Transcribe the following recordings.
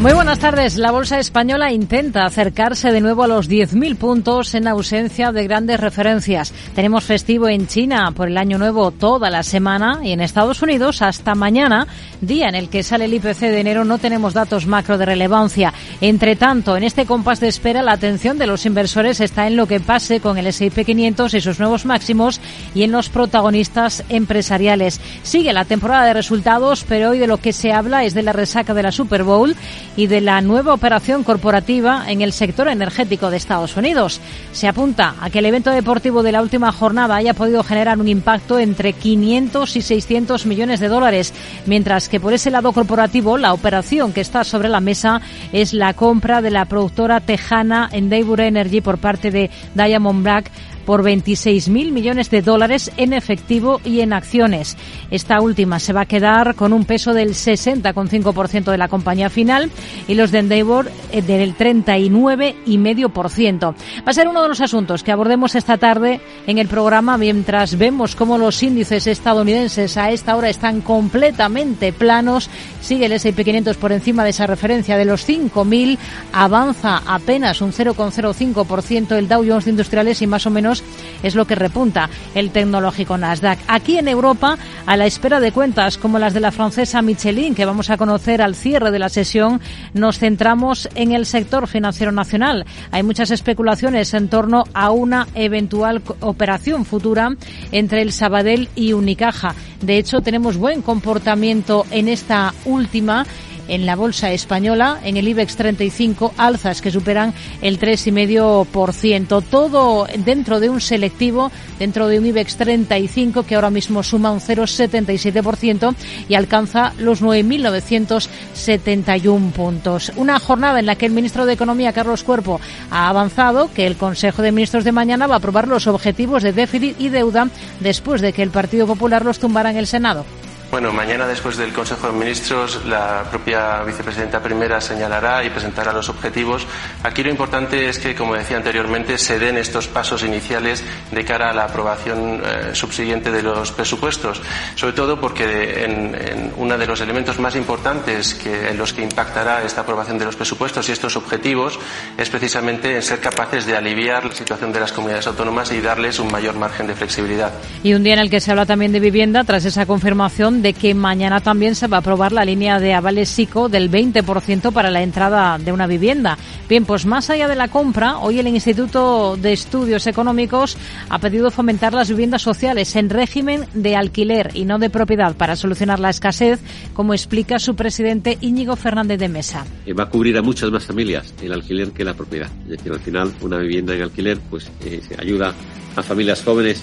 Muy buenas tardes. La bolsa española intenta acercarse de nuevo a los 10.000 puntos en ausencia de grandes referencias. Tenemos festivo en China por el Año Nuevo toda la semana y en Estados Unidos hasta mañana, día en el que sale el IPC de enero, no tenemos datos macro de relevancia. Entre tanto, en este compás de espera, la atención de los inversores está en lo que pase con el S&P 500 y sus nuevos máximos y en los protagonistas empresariales. Sigue la temporada de resultados, pero hoy de lo que se habla es de la resaca de la Super Bowl y de la nueva operación corporativa en el sector energético de Estados Unidos. Se apunta a que el evento deportivo de la última jornada haya podido generar un impacto entre 500 y 600 millones de dólares, mientras que por ese lado corporativo la operación que está sobre la mesa es la compra de la productora tejana Endeavour Energy por parte de Diamond Black por 26.000 millones de dólares en efectivo y en acciones. Esta última se va a quedar con un peso del 60,5% de la compañía final y los de Endeavor eh, del 39,5%. Va a ser uno de los asuntos que abordemos esta tarde en el programa mientras vemos cómo los índices estadounidenses a esta hora están completamente planos. Sigue el S&P 500 por encima de esa referencia de los 5.000, avanza apenas un 0,05% el Dow Jones de Industriales y más o menos es lo que repunta el tecnológico Nasdaq. Aquí en Europa, a la espera de cuentas como las de la francesa Michelin, que vamos a conocer al cierre de la sesión, nos centramos en el sector financiero nacional. Hay muchas especulaciones en torno a una eventual operación futura entre el Sabadell y Unicaja. De hecho, tenemos buen comportamiento en esta última en la bolsa española, en el IBEX 35, alzas que superan el 3,5%. Todo dentro de un selectivo, dentro de un IBEX 35 que ahora mismo suma un 0,77% y alcanza los 9.971 puntos. Una jornada en la que el ministro de Economía, Carlos Cuerpo, ha avanzado que el Consejo de Ministros de mañana va a aprobar los objetivos de déficit y deuda después de que el Partido Popular los tumbara en el Senado. Bueno, mañana después del Consejo de Ministros la propia vicepresidenta primera señalará y presentará los objetivos. Aquí lo importante es que, como decía anteriormente, se den estos pasos iniciales de cara a la aprobación eh, subsiguiente de los presupuestos, sobre todo porque en, uno de los elementos más importantes que, en los que impactará esta aprobación de los presupuestos y estos objetivos es precisamente en ser capaces de aliviar la situación de las comunidades autónomas y darles un mayor margen de flexibilidad. Y un día en el que se habla también de vivienda tras esa confirmación de que mañana también se va a aprobar la línea de avales SICO del 20% para la entrada de una vivienda. Bien, pues más allá de la compra, hoy el Instituto de Estudios Económicos ha pedido fomentar las viviendas sociales en régimen de alquiler y no de propiedad para solucionar la escasez, como explica su presidente Íñigo Fernández de Mesa. Va a cubrir a muchas más familias el alquiler que la propiedad. Es decir, al final una vivienda en alquiler pues eh, ayuda a familias jóvenes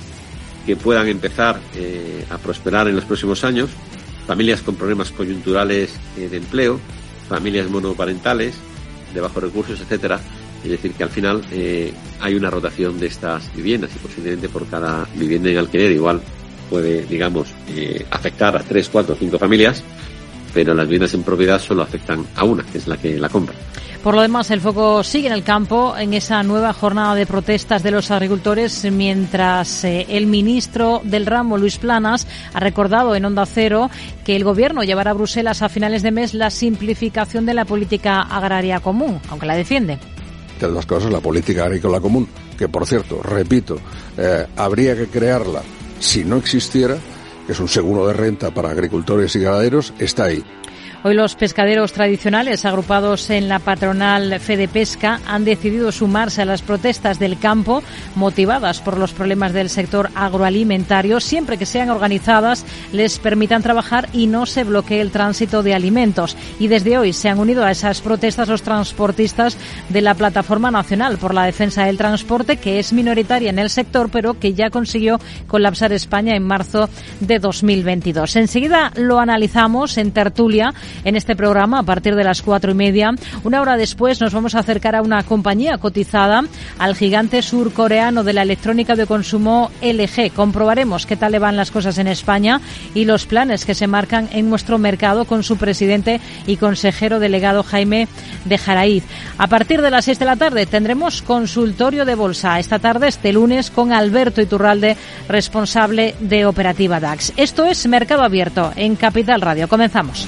que puedan empezar eh, a prosperar en los próximos años, familias con problemas coyunturales eh, de empleo, familias monoparentales, de bajos recursos, etcétera. Es decir, que al final eh, hay una rotación de estas viviendas y posiblemente por cada vivienda en alquiler igual puede, digamos, afectar a tres, cuatro, cinco familias, pero las viviendas en propiedad solo afectan a una, que es la que la compra. Por lo demás, el foco sigue en el campo en esa nueva jornada de protestas de los agricultores, mientras eh, el ministro del ramo, Luis Planas, ha recordado en Onda Cero que el Gobierno llevará a Bruselas a finales de mes la simplificación de la política agraria común, aunque la defiende. De las cosas, la política agrícola común, que por cierto, repito, eh, habría que crearla si no existiera, que es un seguro de renta para agricultores y ganaderos, está ahí. Hoy los pescaderos tradicionales agrupados en la patronal Fede Pesca han decidido sumarse a las protestas del campo motivadas por los problemas del sector agroalimentario, siempre que sean organizadas, les permitan trabajar y no se bloquee el tránsito de alimentos. Y desde hoy se han unido a esas protestas los transportistas de la Plataforma Nacional por la Defensa del Transporte, que es minoritaria en el sector, pero que ya consiguió colapsar España en marzo de 2022. Enseguida lo analizamos en tertulia en este programa a partir de las cuatro y media. Una hora después nos vamos a acercar a una compañía cotizada, al gigante surcoreano de la electrónica de consumo LG. Comprobaremos qué tal le van las cosas en España y los planes que se marcan en nuestro mercado con su presidente y consejero delegado Jaime de Jaraíz. A partir de las seis de la tarde tendremos consultorio de bolsa. Esta tarde, este lunes, con Alberto Iturralde, responsable de Operativa DAX. Esto es Mercado Abierto en Capital Radio. Comenzamos.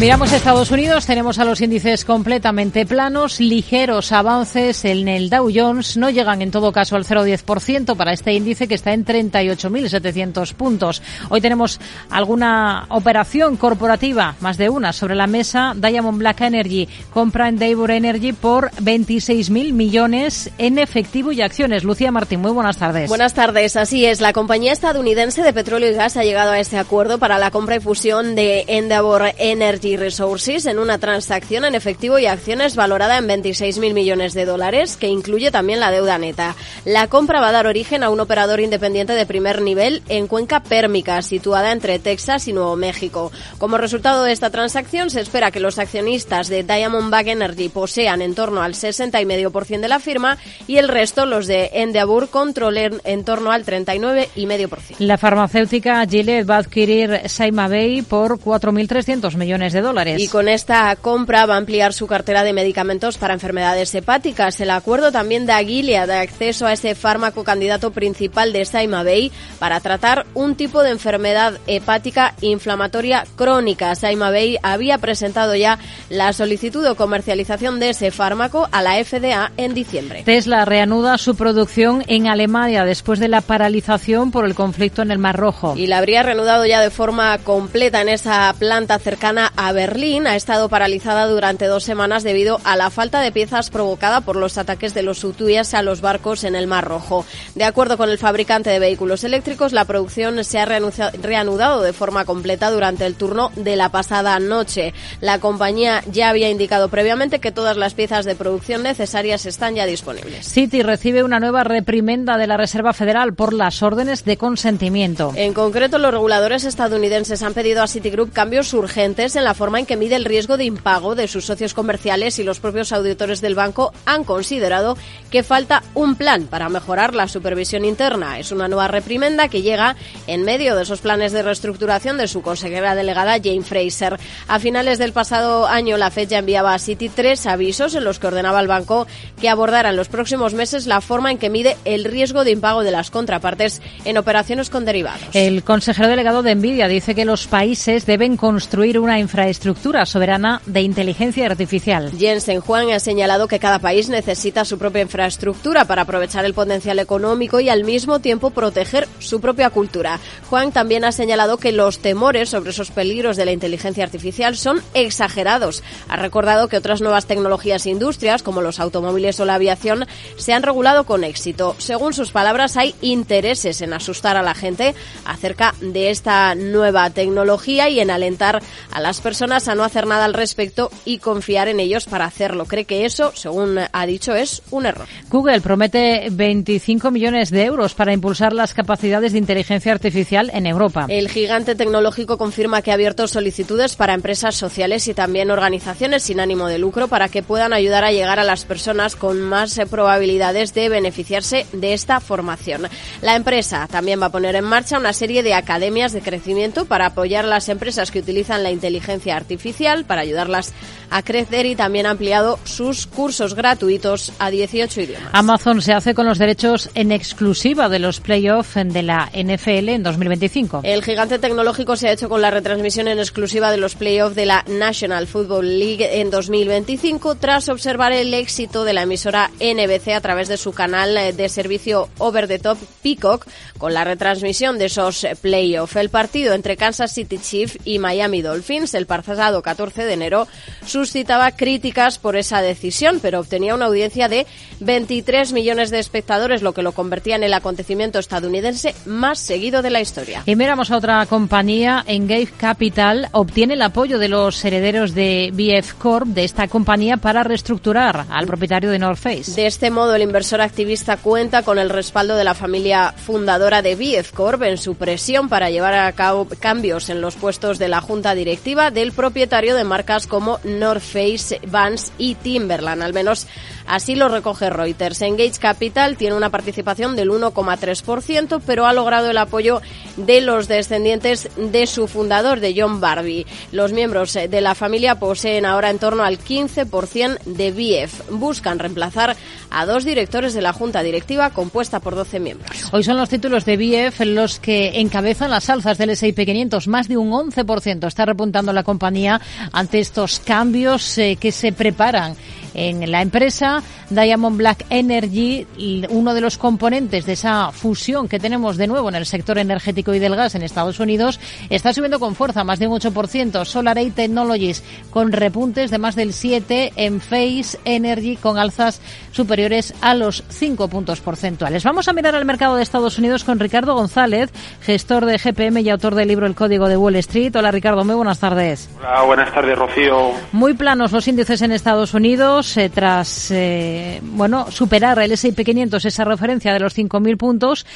Miramos Estados Unidos, tenemos a los índices completamente planos, ligeros avances en el Dow Jones, no llegan en todo caso al 0,10% para este índice que está en 38.700 puntos. Hoy tenemos alguna operación corporativa, más de una, sobre la mesa. Diamond Black Energy compra en Energy por 26.000 millones en efectivo y acciones. Lucía Martín, muy buenas tardes. Buenas tardes, así es. La compañía estadounidense de petróleo y gas ha llegado a este acuerdo para la compra y fusión de Endeavor Energy Resources en una transacción en efectivo y acciones valorada en 26.000 millones de dólares, que incluye también la deuda neta. La compra va a dar origen a un operador independiente de primer nivel en cuenca pérmica, situada entre Texas y Nuevo México. Como resultado de esta transacción, se espera que los accionistas de Diamondback Energy posean en torno al 60,5% de la firma y el resto, los de Endeavour, controlen en torno al 39,5%. La farmacéutica Gillette va a adquirir Saima Bay por 4.300 millones de dólares. Y con esta compra va a ampliar su cartera de medicamentos para enfermedades hepáticas. El acuerdo también da a Gilead de acceso a ese fármaco candidato principal de Saima Bay para tratar un tipo de enfermedad hepática inflamatoria crónica. Saima Bay había presentado ya la solicitud de comercialización de ese fármaco a la FDA en diciembre. Tesla reanuda su producción en Alemania después de la paralización por el conflicto en el Mar Rojo. Y la habría reanudado ya de forma completa en esa planta cercana a Berlín ha estado paralizada durante dos semanas debido a la falta de piezas provocada por los ataques de los hutíes a los barcos en el Mar Rojo. De acuerdo con el fabricante de vehículos eléctricos, la producción se ha reanudado de forma completa durante el turno de la pasada noche. La compañía ya había indicado previamente que todas las piezas de producción necesarias están ya disponibles. Citi recibe una nueva reprimenda de la Reserva Federal por las órdenes de consentimiento. En concreto, los reguladores estadounidenses han pedido a Citigroup cambios urgentes en la forma en que mide el riesgo de impago de sus socios comerciales y los propios auditores del banco han considerado que falta un plan para mejorar la supervisión interna. Es una nueva reprimenda que llega en medio de esos planes de reestructuración de su consejera delegada Jane Fraser. A finales del pasado año, la FED ya enviaba a Citi tres avisos en los que ordenaba al banco que abordara en los próximos meses la forma en que mide el riesgo de impago de las contrapartes en operaciones con derivados. El consejero delegado de Nvidia dice que los países deben construir una infraestructura estructura soberana de inteligencia artificial. Jensen Juan ha señalado que cada país necesita su propia infraestructura para aprovechar el potencial económico y al mismo tiempo proteger su propia cultura. Juan también ha señalado que los temores sobre esos peligros de la inteligencia artificial son exagerados. Ha recordado que otras nuevas tecnologías e industrias, como los automóviles o la aviación, se han regulado con éxito. Según sus palabras, hay intereses en asustar a la gente acerca de esta nueva tecnología y en alentar a las personas a no hacer nada al respecto y confiar en ellos para hacerlo. Cree que eso, según ha dicho, es un error. Google promete 25 millones de euros para impulsar las capacidades de inteligencia artificial en Europa. El gigante tecnológico confirma que ha abierto solicitudes para empresas sociales y también organizaciones sin ánimo de lucro para que puedan ayudar a llegar a las personas con más probabilidades de beneficiarse de esta formación. La empresa también va a poner en marcha una serie de academias de crecimiento para apoyar a las empresas que utilizan la inteligencia artificial para ayudarlas a crecer y también ha ampliado sus cursos gratuitos a 18 idiomas. Amazon se hace con los derechos en exclusiva de los playoffs de la NFL en 2025. El gigante tecnológico se ha hecho con la retransmisión en exclusiva de los playoffs de la National Football League en 2025 tras observar el éxito de la emisora NBC a través de su canal de servicio Over the Top Peacock con la retransmisión de esos playoffs. El partido entre Kansas City Chiefs y Miami Dolphins, el pasado 14 de enero, suscitaba críticas por esa decisión, pero obtenía una audiencia de 23 millones de espectadores, lo que lo convertía en el acontecimiento estadounidense más seguido de la historia. Y miramos a otra compañía, Engage Capital, obtiene el apoyo de los herederos de BF Corp, de esta compañía, para reestructurar al propietario de North Face. De este modo, el inversor activista cuenta con el respaldo de la familia fundadora de BF Corp en su presión para llevar a cabo cambios en los puestos de la junta directiva del propietario de marcas como North Face, Vans y Timberland. Al menos así lo recoge Reuters. Engage Capital tiene una participación del 1,3%, pero ha logrado el apoyo de los descendientes de su fundador, de John Barbie. Los miembros de la familia poseen ahora en torno al 15% de BF. Buscan reemplazar a dos directores de la junta directiva compuesta por 12 miembros. Hoy son los títulos de BF los que encabezan las alzas del S&P 500, más de un 11%. Está repuntando la compañía ante estos cambios eh, que se preparan en la empresa. Diamond Black Energy, uno de los componentes de esa fusión que tenemos de nuevo en el sector energético y del gas en Estados Unidos, está subiendo con fuerza, más de un 8%. Solar Technologies con repuntes de más del 7%, en Face Energy con alzas superiores a los 5 puntos porcentuales. Vamos a mirar al mercado de Estados Unidos con Ricardo González, gestor de GPM y autor del libro El Código de Wall Street. Hola Ricardo, muy buenas tardes. Hola, buenas tardes Rocío. Muy planos los índices en Estados Unidos eh, tras eh, bueno superar el S&P 500 esa referencia de los 5.000 puntos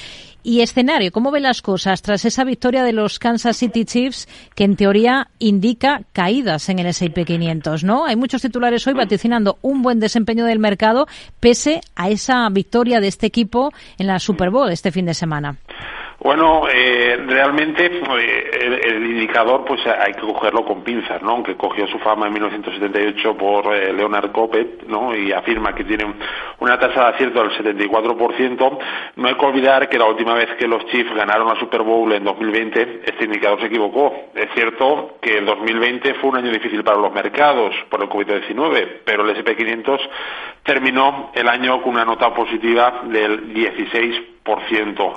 y escenario, ¿cómo ve las cosas tras esa victoria de los Kansas City Chiefs que en teoría indica caídas en el S&P 500, ¿no? Hay muchos titulares hoy vaticinando un buen desempeño del mercado pese a esa victoria de este equipo en la Super Bowl este fin de semana. Bueno, eh, realmente eh, el, indicador pues hay que cogerlo con pinzas, ¿no? Aunque cogió su fama en 1978 por eh, Leonard Coppet, ¿no? Y afirma que tiene una tasa de acierto del 74%, no hay que olvidar que la última vez que los Chiefs ganaron la Super Bowl en 2020, este indicador se equivocó. Es cierto que el 2020 fue un año difícil para los mercados por el COVID-19, pero el S&P 500 terminó el año con una nota positiva del 16%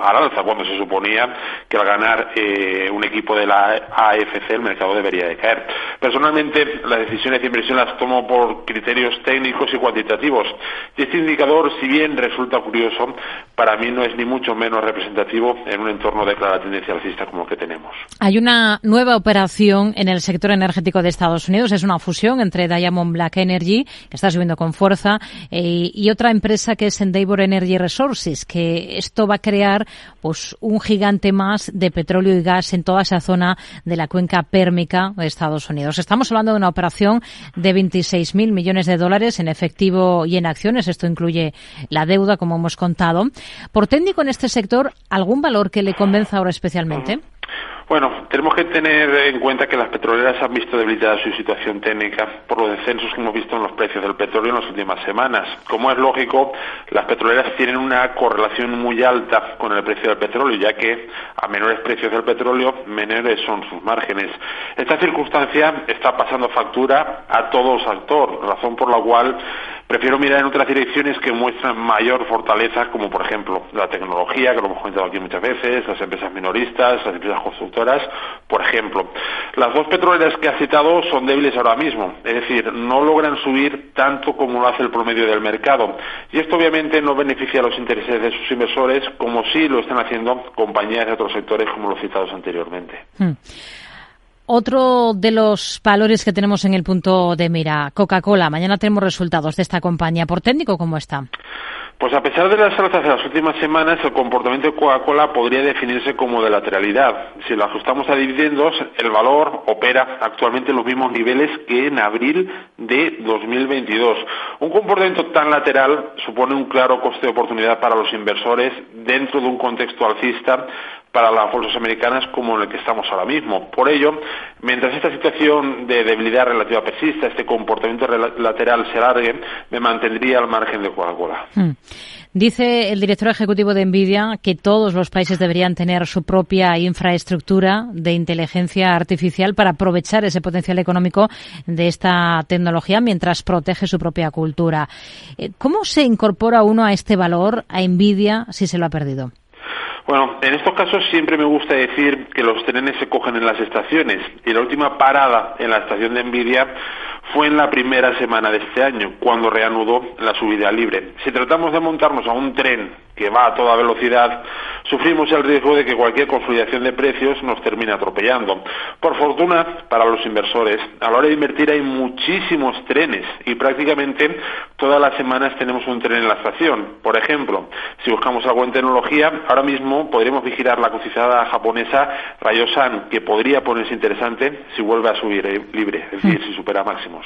al alza, cuando se suponía que al ganar eh, un equipo de la AFC el mercado debería de caer. Personalmente, las decisiones de inversión las tomo por criterios técnicos y cuantitativos. Y este indicador, si bien resulta curioso, para mí no es ni mucho menos representativo en un entorno de clara tendencia alcista como el que tenemos. Hay una nueva operación en el sector energético de Estados Unidos. Es una fusión entre Diamond Black Energy, que está subiendo con fuerza, eh, y otra empresa que es Endeavor Energy Resources, que esto va a crear pues un gigante más de petróleo y gas en toda esa zona de la cuenca pérmica de Estados Unidos. Estamos hablando de una operación de 26.000 millones de dólares en efectivo y en acciones. Esto incluye la deuda, como hemos contado. Por técnico en este sector, ¿algún valor que le convenza ahora especialmente? Bueno, tenemos que tener en cuenta que las petroleras han visto debilitada su situación técnica por los descensos que hemos visto en los precios del petróleo en las últimas semanas. Como es lógico, las petroleras tienen una correlación muy alta con el precio del petróleo, ya que a menores precios del petróleo, menores son sus márgenes. Esta circunstancia está pasando factura a todo sector, razón por la cual Prefiero mirar en otras direcciones que muestran mayor fortaleza, como por ejemplo la tecnología, que lo hemos comentado aquí muchas veces, las empresas minoristas, las empresas constructoras, por ejemplo. Las dos petroleras que ha citado son débiles ahora mismo, es decir, no logran subir tanto como lo hace el promedio del mercado. Y esto obviamente no beneficia a los intereses de sus inversores, como sí lo están haciendo compañías de otros sectores, como los citados anteriormente. Hmm. Otro de los valores que tenemos en el punto de mira, Coca-Cola. Mañana tenemos resultados de esta compañía. ¿Por técnico cómo está? Pues a pesar de las alzas de las últimas semanas, el comportamiento de Coca-Cola podría definirse como de lateralidad. Si lo ajustamos a dividendos, el valor opera actualmente en los mismos niveles que en abril de 2022. Un comportamiento tan lateral supone un claro coste de oportunidad para los inversores dentro de un contexto alcista para las bolsas americanas como en el que estamos ahora mismo. Por ello, mientras esta situación de debilidad relativa persista, este comportamiento lateral se alargue, me mantendría al margen de Coca-Cola. Hmm. Dice el director ejecutivo de Nvidia que todos los países deberían tener su propia infraestructura de inteligencia artificial para aprovechar ese potencial económico de esta tecnología mientras protege su propia cultura. Eh, ¿Cómo se incorpora uno a este valor, a Nvidia, si se lo ha perdido? Bueno, en estos casos siempre me gusta decir que los trenes se cogen en las estaciones. Y la última parada en la estación de Envidia fue en la primera semana de este año, cuando reanudó la subida libre. Si tratamos de montarnos a un tren que va a toda velocidad, sufrimos el riesgo de que cualquier consolidación de precios nos termine atropellando. Por fortuna, para los inversores, a la hora de invertir hay muchísimos trenes y prácticamente todas las semanas tenemos un tren en la estación. Por ejemplo, si buscamos algo en tecnología, ahora mismo podríamos vigilar la cotizada japonesa Rayosan, que podría ponerse interesante si vuelve a subir eh, libre, es decir, si supera máximos.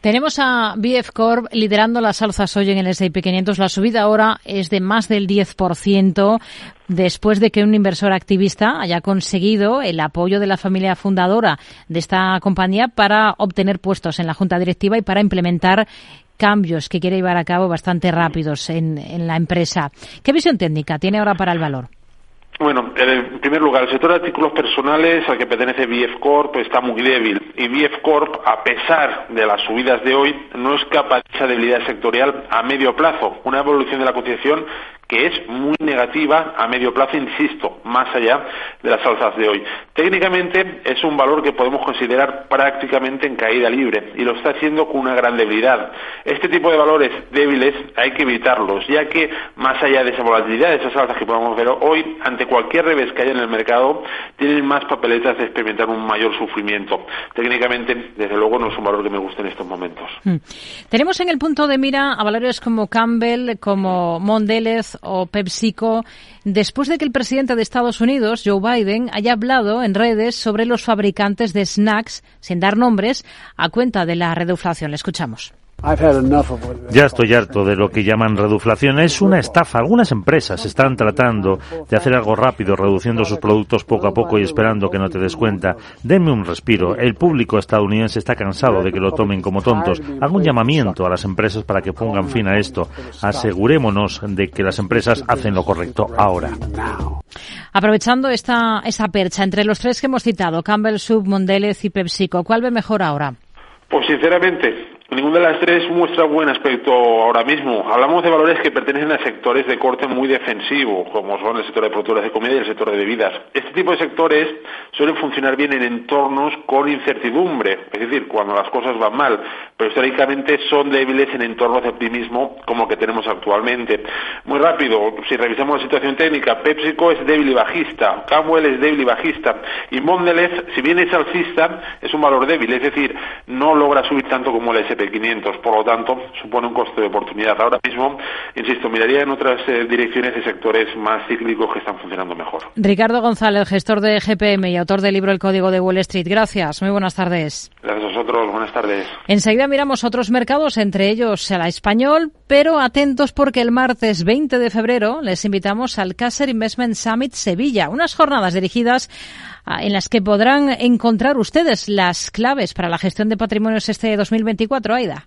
Tenemos a BF Corp liderando las alzas hoy en el S&P 500. La subida ahora es de más del 10% después de que un inversor activista haya conseguido el apoyo de la familia fundadora de esta compañía para obtener puestos en la junta directiva y para implementar cambios que quiere llevar a cabo bastante rápidos en, en la empresa. ¿Qué visión técnica tiene ahora para el valor? Bueno, en primer lugar, el sector de artículos personales al que pertenece BF Corp está muy débil y BF Corp, a pesar de las subidas de hoy, no es capaz de esa debilidad sectorial a medio plazo. Una evolución de la cotización que es muy negativa a medio plazo, insisto, más allá de las alzas de hoy. Técnicamente es un valor que podemos considerar prácticamente en caída libre y lo está haciendo con una gran debilidad. Este tipo de valores débiles hay que evitarlos, ya que más allá de esa volatilidad, de esas alzas que podemos ver hoy, ante cualquier revés que haya en el mercado, tienen más papeletas de experimentar un mayor sufrimiento. Técnicamente, desde luego, no es un valor que me guste en estos momentos. Hmm. Tenemos en el punto de mira a valores como Campbell, como Mondelez o PepsiCo después de que el presidente de Estados Unidos, Joe Biden, haya hablado en redes sobre los fabricantes de snacks, sin dar nombres, a cuenta de la reduflación. Le escuchamos. Ya estoy harto de lo que llaman reduflación. Es una estafa. Algunas empresas están tratando de hacer algo rápido, reduciendo sus productos poco a poco y esperando que no te des cuenta. Denme un respiro. El público estadounidense está cansado de que lo tomen como tontos. Hago un llamamiento a las empresas para que pongan fin a esto. Asegurémonos de que las empresas hacen lo correcto ahora. Aprovechando esta, esa percha entre los tres que hemos citado, Campbell Soup, Mondelez y PepsiCo, ¿cuál ve mejor ahora? Pues sinceramente, Ninguna de las tres muestra buen aspecto ahora mismo. Hablamos de valores que pertenecen a sectores de corte muy defensivo, como son el sector de productos de comida y el sector de bebidas. Este tipo de sectores suelen funcionar bien en entornos con incertidumbre, es decir, cuando las cosas van mal, pero históricamente son débiles en entornos de optimismo como el que tenemos actualmente. Muy rápido, si revisamos la situación técnica, PepsiCo es débil y bajista, Camwell es débil y bajista, y Mondelez, si bien es alcista, es un valor débil, es decir, no logra subir tanto como el SP 500. Por lo tanto, supone un coste de oportunidad. Ahora mismo, insisto, miraría en otras eh, direcciones de sectores más cíclicos que están funcionando mejor. Ricardo González, gestor de GPM y autor del libro El Código de Wall Street. Gracias. Muy buenas tardes. Gracias a vosotros. Buenas tardes. Enseguida miramos otros mercados, entre ellos el español, pero atentos porque el martes 20 de febrero les invitamos al Caser Investment Summit Sevilla, unas jornadas dirigidas en las que podrán encontrar ustedes las claves para la gestión de patrimonios este 2024, Aida.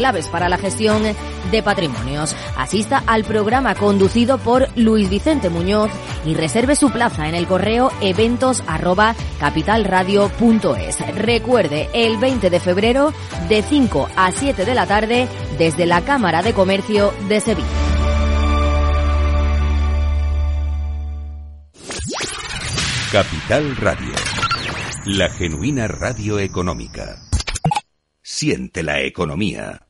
claves para la gestión de patrimonios. Asista al programa conducido por Luis Vicente Muñoz y reserve su plaza en el correo eventos Recuerde, el 20 de febrero de 5 a 7 de la tarde desde la Cámara de Comercio de Sevilla. Capital Radio, la genuina radio económica. Siente la economía.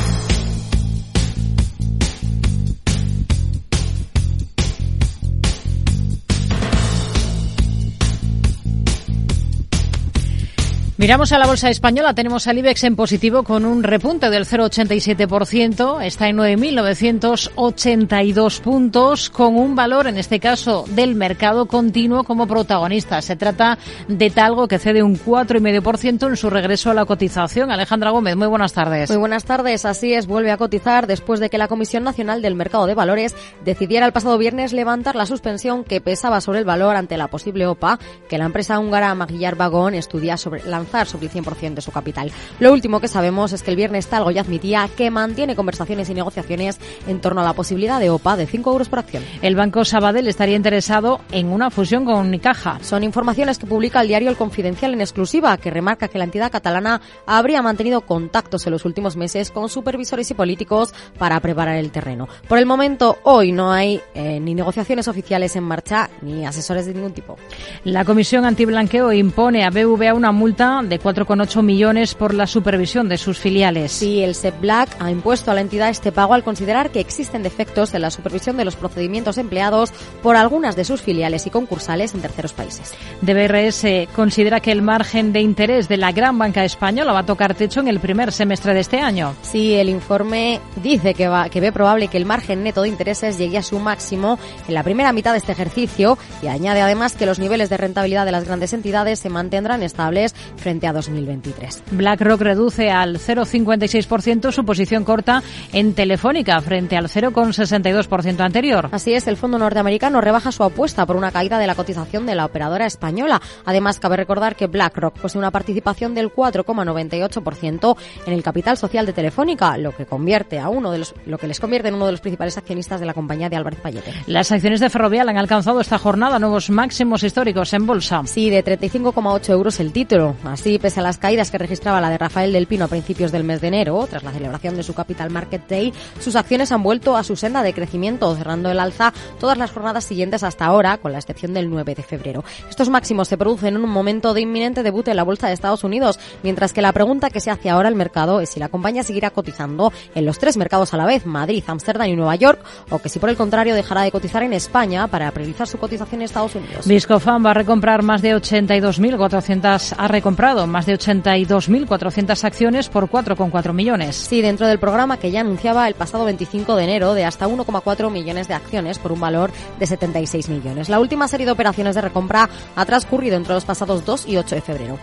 Miramos a la bolsa española, tenemos al IBEX en positivo con un repunte del 0,87%, está en 9.982 puntos, con un valor, en este caso, del mercado continuo como protagonista. Se trata de Talgo, que cede un 4,5% en su regreso a la cotización. Alejandra Gómez, muy buenas tardes. Muy buenas tardes, así es, vuelve a cotizar después de que la Comisión Nacional del Mercado de Valores decidiera el pasado viernes levantar la suspensión que pesaba sobre el valor ante la posible OPA que la empresa húngara Maguillar Vagón estudia sobre lanzar sobre el 100% de su capital. Lo último que sabemos es que el viernes Talgo ya admitía que mantiene conversaciones y negociaciones en torno a la posibilidad de OPA de 5 euros por acción. El Banco Sabadell estaría interesado en una fusión con Unicaja. Son informaciones que publica el diario El Confidencial en exclusiva, que remarca que la entidad catalana habría mantenido contactos en los últimos meses con supervisores y políticos para preparar el terreno. Por el momento, hoy no hay eh, ni negociaciones oficiales en marcha ni asesores de ningún tipo. La Comisión Antiblanqueo impone a BVA una multa de 4,8 millones por la supervisión de sus filiales. Sí, el SEP Black ha impuesto a la entidad este pago al considerar que existen defectos en la supervisión de los procedimientos empleados por algunas de sus filiales y concursales en terceros países. DBRS considera que el margen de interés de la gran banca española va a tocar techo en el primer semestre de este año. Sí, el informe dice que, va, que ve probable que el margen neto de intereses llegue a su máximo en la primera mitad de este ejercicio y añade además que los niveles de rentabilidad de las grandes entidades se mantendrán estables frente a 2023. BlackRock reduce al 0,56% su posición corta en Telefónica frente al 0,62% anterior. Así es, el fondo norteamericano rebaja su apuesta por una caída de la cotización de la operadora española. Además, cabe recordar que BlackRock posee una participación del 4,98% en el capital social de Telefónica, lo que convierte a uno de los, lo que les convierte en uno de los principales accionistas de la compañía de Álvarez Payete. Las acciones de Ferrovial han alcanzado esta jornada nuevos máximos históricos en bolsa. Sí, de 35,8 euros el título. Así, pese a las caídas que registraba la de Rafael del Pino a principios del mes de enero, tras la celebración de su Capital Market Day, sus acciones han vuelto a su senda de crecimiento, cerrando el alza todas las jornadas siguientes hasta ahora, con la excepción del 9 de febrero. Estos máximos se producen en un momento de inminente debut en la Bolsa de Estados Unidos, mientras que la pregunta que se hace ahora al mercado es si la compañía seguirá cotizando en los tres mercados a la vez, Madrid, Ámsterdam y Nueva York, o que si por el contrario dejará de cotizar en España para priorizar su cotización en Estados Unidos. Viscofan va a recomprar más de 82.400, ha más de 82.400 acciones por 4,4 millones. Sí, dentro del programa que ya anunciaba el pasado 25 de enero de hasta 1,4 millones de acciones por un valor de 76 millones. La última serie de operaciones de recompra ha transcurrido entre los pasados 2 y 8 de febrero.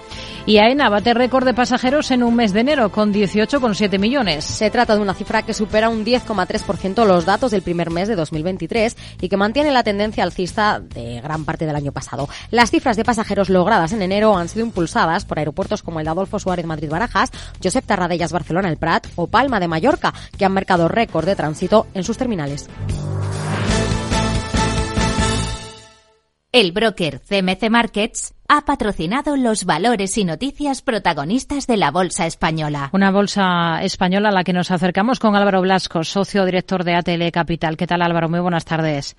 Y AENA bate récord de pasajeros en un mes de enero con 18,7 millones. Se trata de una cifra que supera un 10,3% los datos del primer mes de 2023 y que mantiene la tendencia alcista de gran parte del año pasado. Las cifras de pasajeros logradas en enero han sido impulsadas por aeropuertos como el de Adolfo Suárez Madrid-Barajas, Josep Tarradellas Barcelona El Prat o Palma de Mallorca, que han marcado récord de tránsito en sus terminales. El broker CMC Markets ha patrocinado los valores y noticias protagonistas de la Bolsa Española. Una bolsa española a la que nos acercamos con Álvaro Blasco, socio director de ATL Capital. ¿Qué tal Álvaro? Muy buenas tardes.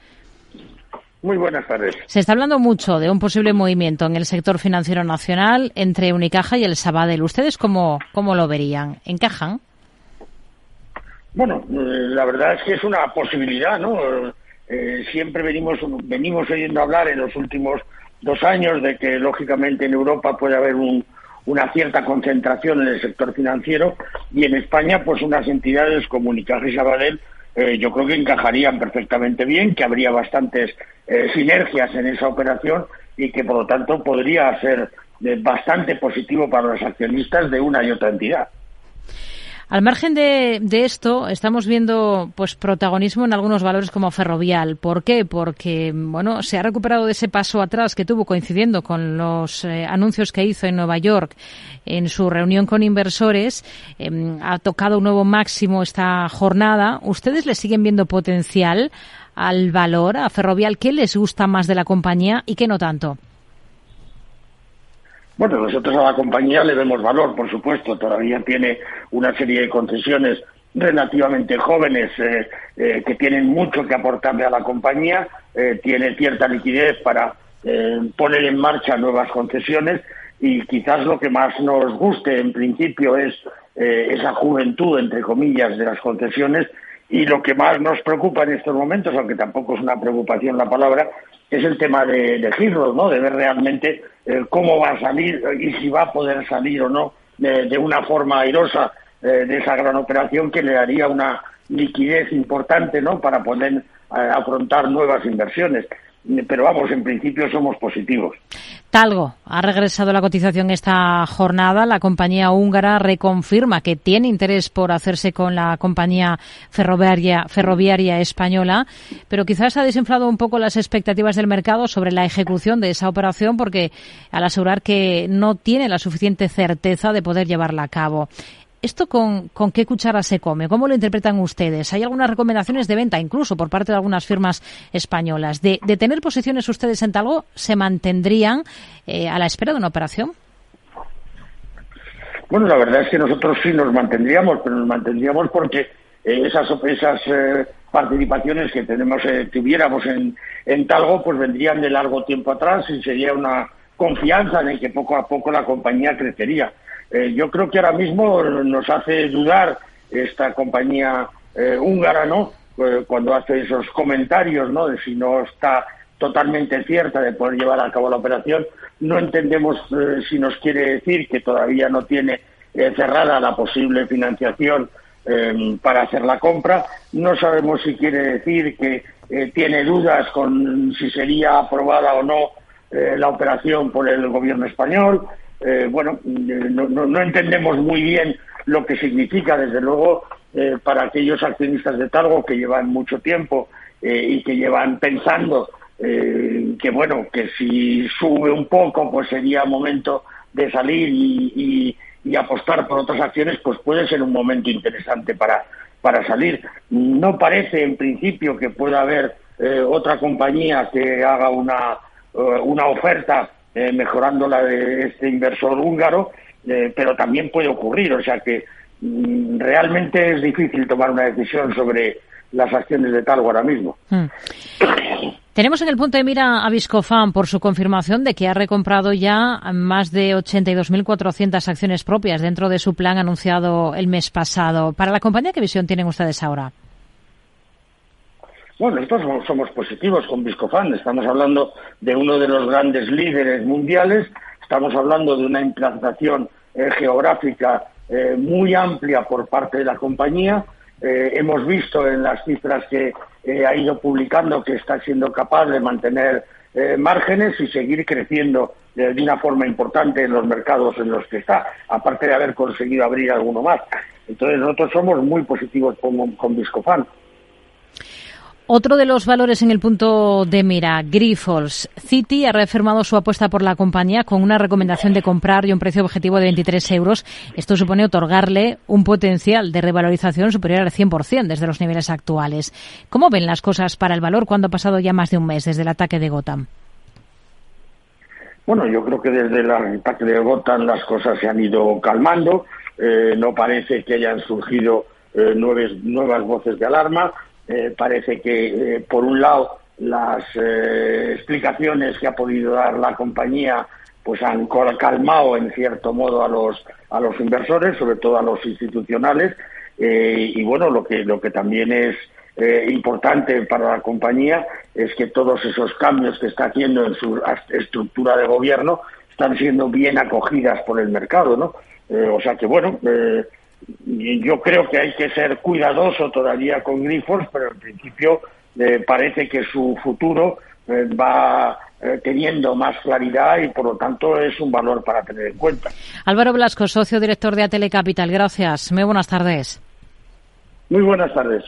Muy buenas tardes. Se está hablando mucho de un posible movimiento en el sector financiero nacional entre Unicaja y el Sabadell. ¿Ustedes cómo, cómo lo verían? ¿Encajan? Bueno, eh, la verdad es que es una posibilidad, ¿no? Eh, siempre venimos, venimos oyendo hablar en los últimos dos años de que, lógicamente, en Europa puede haber una cierta concentración en el sector financiero y en España, pues unas entidades como Unicaja y Sabadell eh, yo creo que encajarían perfectamente bien, que habría bastantes eh, sinergias en esa operación y que por lo tanto podría ser eh, bastante positivo para los accionistas de una y otra entidad. Al margen de, esto, estamos viendo pues protagonismo en algunos valores como Ferrovial. ¿Por qué? Porque bueno, se ha recuperado de ese paso atrás que tuvo coincidiendo con los eh, anuncios que hizo en Nueva York en su reunión con inversores. Em, ha tocado un nuevo máximo esta jornada. ¿Ustedes le siguen viendo potencial al valor, a Ferrovial? ¿Qué les gusta más de la compañía y qué no tanto? Bueno, nosotros a la compañía le vemos valor, por supuesto. Todavía tiene una serie de concesiones relativamente jóvenes eh, eh, que tienen mucho que aportarle a la compañía. Eh, tiene cierta liquidez para poner en marcha nuevas concesiones y quizás lo que más nos guste en principio es esa juventud, entre comillas, de las concesiones y lo que más nos preocupa en estos momentos, aunque tampoco es una preocupación la palabra, es el tema de, de ¿no? De ver realmente eh, cómo va a salir y si va a poder salir o no de, una forma airosa eh, de esa gran operación que le daría una liquidez importante, ¿no? Para poder eh, afrontar nuevas inversiones pero vamos, en principio somos positivos. Talgo ha regresado la cotización esta jornada. La compañía húngara reconfirma que tiene interés por hacerse con la compañía ferroviaria, española, pero quizás ha desinflado un poco las expectativas del mercado sobre la ejecución de esa operación porque al asegurar que no tiene la suficiente certeza de poder llevarla a cabo. ¿Esto con, qué cuchara se come? ¿Cómo lo interpretan ustedes? ¿Hay algunas recomendaciones de venta, incluso por parte de algunas firmas españolas? ¿De, tener posiciones ustedes en Talgo, se mantendrían eh, a la espera de una operación? Bueno, la verdad es que nosotros sí nos mantendríamos, pero nos mantendríamos porque eh, esas, esas eh, participaciones que tenemos, tuviéramos en, en Talgo, pues vendrían de largo tiempo atrás y sería una confianza en que poco a poco la compañía crecería. Eh, yo creo que ahora mismo nos hace dudar esta compañía eh, húngara, ¿no? Eh, cuando hace esos comentarios, ¿no? De si no está totalmente cierta de poder llevar a cabo la operación. No entendemos si nos quiere decir que todavía no tiene cerrada la posible financiación para hacer la compra. No sabemos si quiere decir que tiene dudas con si sería aprobada o no la operación por el gobierno español. Eh, bueno, eh, no, entendemos muy bien lo que significa, desde luego, eh, para aquellos accionistas de Talgo que llevan mucho tiempo y que llevan pensando que, bueno, que si sube un poco, pues sería momento de salir y, apostar por otras acciones, pues puede ser un momento interesante para, para salir. No parece, en principio, que pueda haber otra compañía que haga una, una oferta eh, mejorando la de este inversor húngaro, eh, pero también puede ocurrir. O sea que mm, realmente es difícil tomar una decisión sobre las acciones de Talgo ahora mismo. Hmm. Tenemos en el punto de mira a Viscofan por su confirmación de que ha recomprado ya más de 82.400 acciones propias dentro de su plan anunciado el mes pasado. Para la compañía, ¿qué visión tienen ustedes ahora? Bueno, nosotros somos positivos con Viscofan. Estamos hablando de uno de los grandes líderes mundiales. Estamos hablando de una implantación eh, geográfica eh, muy amplia por parte de la compañía. Eh, hemos visto en las cifras que ha ido publicando que está siendo capaz de mantener márgenes y seguir creciendo de una forma importante en los mercados en los que está, aparte de haber conseguido abrir alguno más. Entonces nosotros somos muy positivos con, con Viscofan. Otro de los valores en el punto de mira, Grifols. Citi ha reafirmado su apuesta por la compañía con una recomendación de comprar y un precio objetivo de 23 euros. Esto supone otorgarle un potencial de revalorización superior al 100% desde los niveles actuales. ¿Cómo ven las cosas para el valor cuando ha pasado ya más de un mes desde el ataque de Gotham? Bueno, yo creo que desde el ataque de Gotham las cosas se han ido calmando. Eh, no parece que hayan surgido eh, nuevas voces de alarma eh, parece que, eh, por un lado, las eh, explicaciones que ha podido dar la compañía pues han calmado en cierto modo a los a los inversores, sobre todo a los institucionales, y bueno, lo que lo que también es importante para la compañía es que todos esos cambios que está haciendo en su estructura de gobierno están siendo bien acogidas por el mercado, ¿no? o sea que bueno, yo creo que hay que ser cuidadoso todavía con Grifols, pero en principio eh, parece que su futuro eh, va eh, teniendo más claridad y por lo tanto es un valor para tener en cuenta. Álvaro Blasco, socio director de Atele Capital. Gracias. Muy buenas tardes. Muy buenas tardes.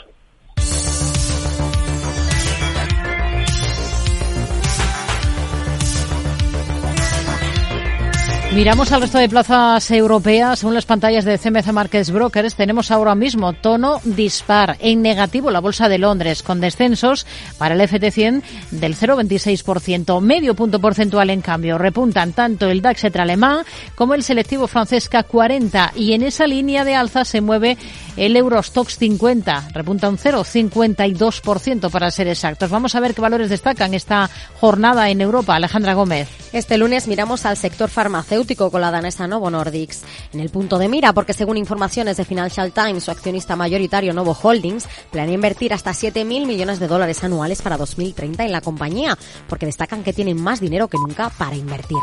Miramos al resto de plazas europeas. Según las pantallas de CMC Markets Brokers, tenemos ahora mismo tono dispar en negativo la Bolsa de Londres, con descensos para el FT100 del 0,26%, medio punto porcentual en cambio. Repuntan tanto el DAX alemán como el selectivo francés K40 y en esa línea de alza se mueve el Eurostox 50. Repunta un 0,52% para ser exactos. Vamos a ver qué valores destacan esta jornada en Europa. Alejandra Gómez. Este lunes miramos al sector farmacéutico con la danesa Novo Nordics en el punto de mira porque según informaciones de Financial Times, su accionista mayoritario Novo Holdings planea invertir hasta 7.000 millones de dólares anuales para 2030 en la compañía porque destacan que tienen más dinero que nunca para invertir.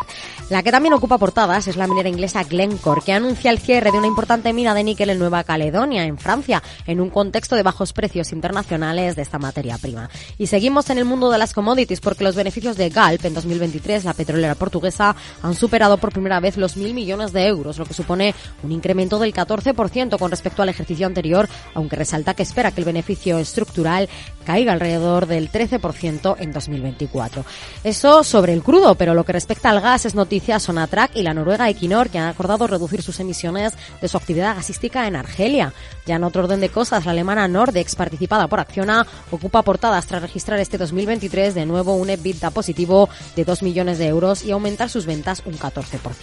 La que también ocupa portadas es la minera inglesa Glencore que anuncia el cierre de una importante mina de níquel en Nueva Caledonia, en Francia, en un contexto de bajos precios internacionales de esta materia prima. Y seguimos en el mundo de las commodities porque los beneficios de Galp en 2023, la petrolera portuguesa han superado por primera vez los mil millones de euros, lo que supone un incremento del 14% con respecto al ejercicio anterior, aunque resalta que espera que el beneficio estructural caiga alrededor del 13% en 2024. Eso sobre el crudo, pero lo que respecta al gas es noticia Sonatrach y la noruega Equinor, que han acordado reducir sus emisiones de su actividad gasística en Argelia. Ya en otro orden de cosas, la alemana Nordex, participada por Acciona, ocupa portadas tras registrar este 2023 de nuevo un EBITDA positivo de 2 millones de euros y aumentar sus ventas un 14%.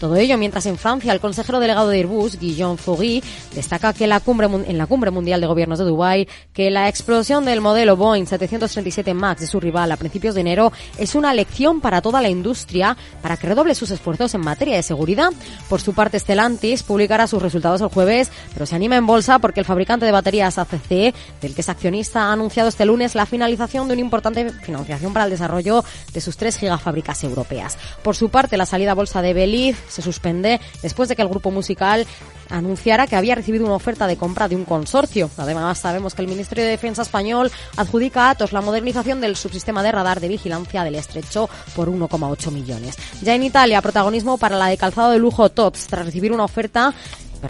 Todo ello mientras en Francia el consejero delegado de Airbus, Guillaume Faury, destaca que la cumbre, en la cumbre mundial de gobiernos de Dubái que la explosión del modelo Boeing 737 MAX de su rival a principios de enero es una lección para toda la industria para que redoble sus esfuerzos en materia de seguridad. Por su parte, Stellantis publicará sus resultados el jueves, pero se anima en porque el fabricante de baterías ACC, del que es accionista, ha anunciado este lunes la finalización de una importante financiación para el desarrollo de sus tres gigafábricas europeas. Por su parte, la salida a bolsa de Beliz se suspende después de que el grupo musical anunciara que había recibido una oferta de compra de un consorcio. Además, sabemos que el Ministerio de Defensa español adjudica a Atos la modernización del subsistema de radar de vigilancia del estrecho por 1,8 millones. Ya en Italia, protagonismo para la de calzado de lujo TOTS, tras recibir una oferta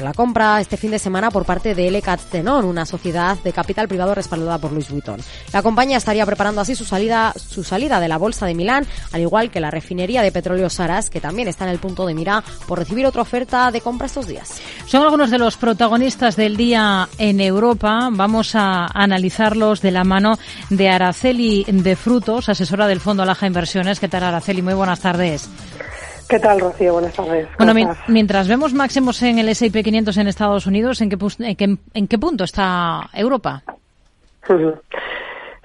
la compra este fin de semana por parte de L. Tenon, una sociedad de capital privado respaldada por Louis Vuitton. La compañía estaría preparando así su salida, su salida de la bolsa de Milán, al igual que la refinería de petróleo Saras, que también está en el punto de mira por recibir otra oferta de compra estos días. Son algunos de los protagonistas del día en Europa. Vamos a analizarlos de la mano de Araceli de Frutos, asesora del Fondo Alaja Inversiones. ¿Qué tal, Araceli? Muy buenas tardes. ¿Qué tal, Rocío? Buenas tardes. Bueno, mientras vemos máximos en el S&P 500 en Estados Unidos, ¿en qué, en qué, punto está Europa?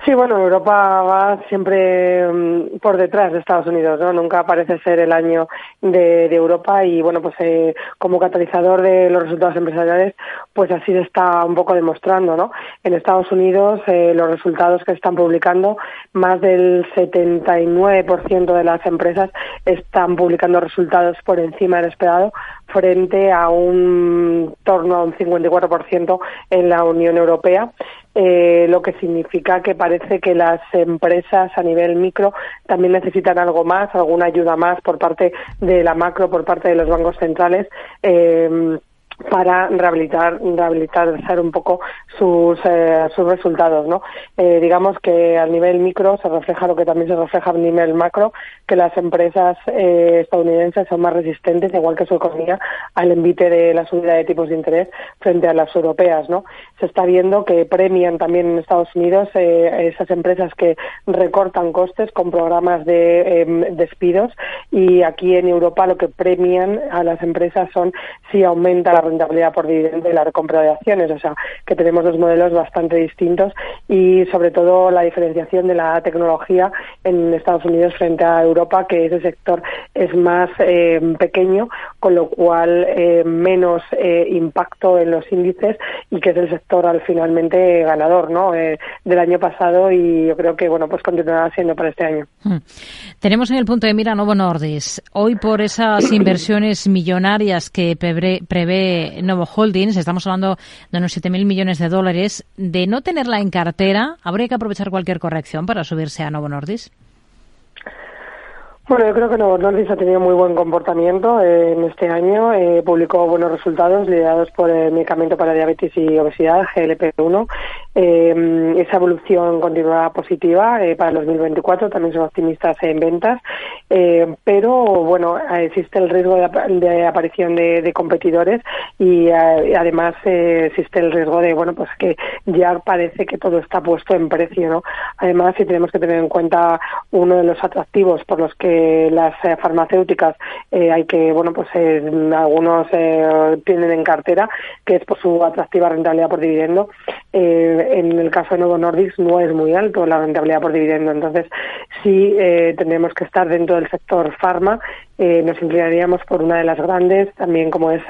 Sí, bueno, Europa va siempre mm, por detrás de Estados Unidos, ¿no? Nunca parece ser el año de, Europa y, bueno, pues eh, como catalizador de los resultados empresariales, pues así se está un poco demostrando, ¿no? En Estados Unidos, eh, los resultados que están publicando, más del 79% de las empresas están publicando resultados por encima del esperado, frente a un torno a un 54% en la Unión Europea. Eh, lo que significa que parece que las empresas a nivel micro también necesitan algo más, alguna ayuda más por parte de la macro, por parte de los bancos centrales. Eh, para rehabilitar, rehabilitar un poco sus, eh, sus resultados, ¿no? Eh, digamos que al nivel micro se refleja lo que también se refleja a nivel macro, que las empresas eh, estadounidenses son más resistentes, igual que su economía, al envite de la subida de tipos de interés frente a las europeas, ¿no? Se está viendo que premian también en Estados Unidos esas empresas que recortan costes con programas de em, despidos y aquí en Europa lo que premian a las empresas son si aumenta la rentabilidad por dividendo y la recompra de acciones. O sea, que tenemos dos modelos bastante distintos y sobre todo la diferenciación de la tecnología en Estados Unidos frente a Europa, que ese sector es más eh, pequeño, con lo cual eh, menos eh, impacto en los índices y que es el sector al finalmente ganador ¿no? del año pasado y yo creo que bueno pues continuará siendo para este año. Hmm. Tenemos en el punto de mira Novo Nordis. Hoy por esas inversiones millonarias que prevé Novo Holdings, estamos hablando de unos 7.000 millones de dólares, de no tenerla en cartera, ¿habría que aprovechar cualquier corrección para subirse a Novo Nordis? Bueno, yo creo que Nordis ha tenido muy buen comportamiento eh, en este año. Eh, publicó buenos resultados liderados por el medicamento para diabetes y obesidad, GLP-1. Eh, esa evolución continuará positiva para el 2024. También son optimistas en ventas. pero, bueno, existe el riesgo de, aparición de, competidores y además existe el riesgo de, bueno, pues que ya parece que todo está puesto en precio, ¿no? Además, si tenemos que tener en cuenta uno de los atractivos por los que las eh, farmacéuticas eh, hay que, bueno, pues eh, algunos tienen en cartera, que es por su atractiva rentabilidad por dividendo. en el caso de Novo Nordisk no es muy alto la rentabilidad por dividendo, entonces sí tendremos que estar dentro del sector farma nos inclinaríamos por una de las grandes, también como es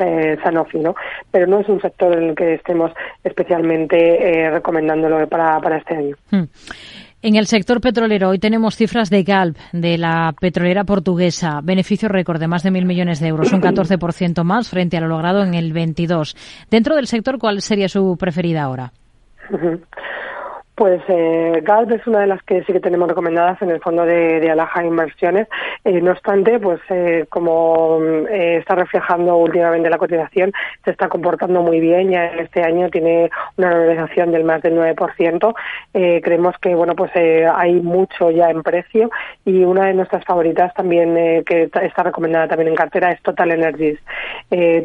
Sanofi, ¿no? Pero no es un sector en el que estemos especialmente recomendándolo para, para este año. Hmm. En el sector petrolero, hoy tenemos cifras de Galp, de la petrolera portuguesa. Beneficio récord de más de mil millones de euros, un 14% más frente a lo logrado en el 22. Dentro del sector, ¿cuál sería su preferida ahora? Pues eh, Galp es una de las que sí que tenemos recomendadas en el fondo de, de Alaja Inversiones. Eh, no obstante, pues eh, como eh, está reflejando últimamente la cotización, se está comportando muy bien. Ya este año tiene una valorización del más del 9%. Eh, creemos que bueno pues hay mucho ya en precio y una de nuestras favoritas también que está recomendada también en cartera es Total Energies.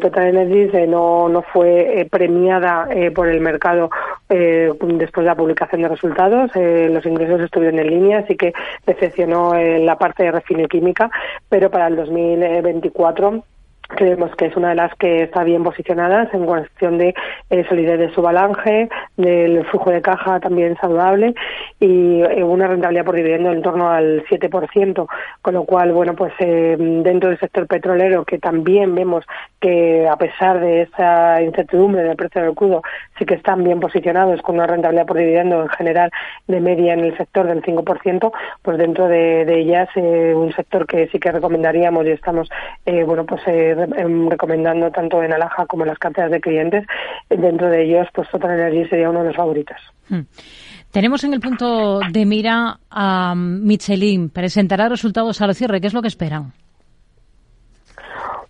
Total Energies no, no fue premiada por el mercado después de la publicación de resultados. Eh, los ingresos estuvieron en línea, así que decepcionó en la parte de refino química, pero para el 2024 creemos que es una de las que está bien posicionadas en cuestión de eh, solidez de su balance, del flujo de caja también saludable y eh, una rentabilidad por dividendo en torno al 7%, con lo cual, bueno, pues eh, dentro del sector petrolero, que también vemos que a pesar de esa incertidumbre del precio del crudo, sí que están bien posicionados con una rentabilidad por dividendo en general de media en el sector del 5%, pues dentro de, ellas un sector que sí que recomendaríamos y estamos, bueno, pues recomendando tanto en Alaja como en las carteras de clientes. Dentro de ellos, pues Total Energy sería uno de los favoritos. Hmm. Tenemos en el punto de mira a Michelin. Presentará resultados al cierre. ¿Qué es lo que esperan?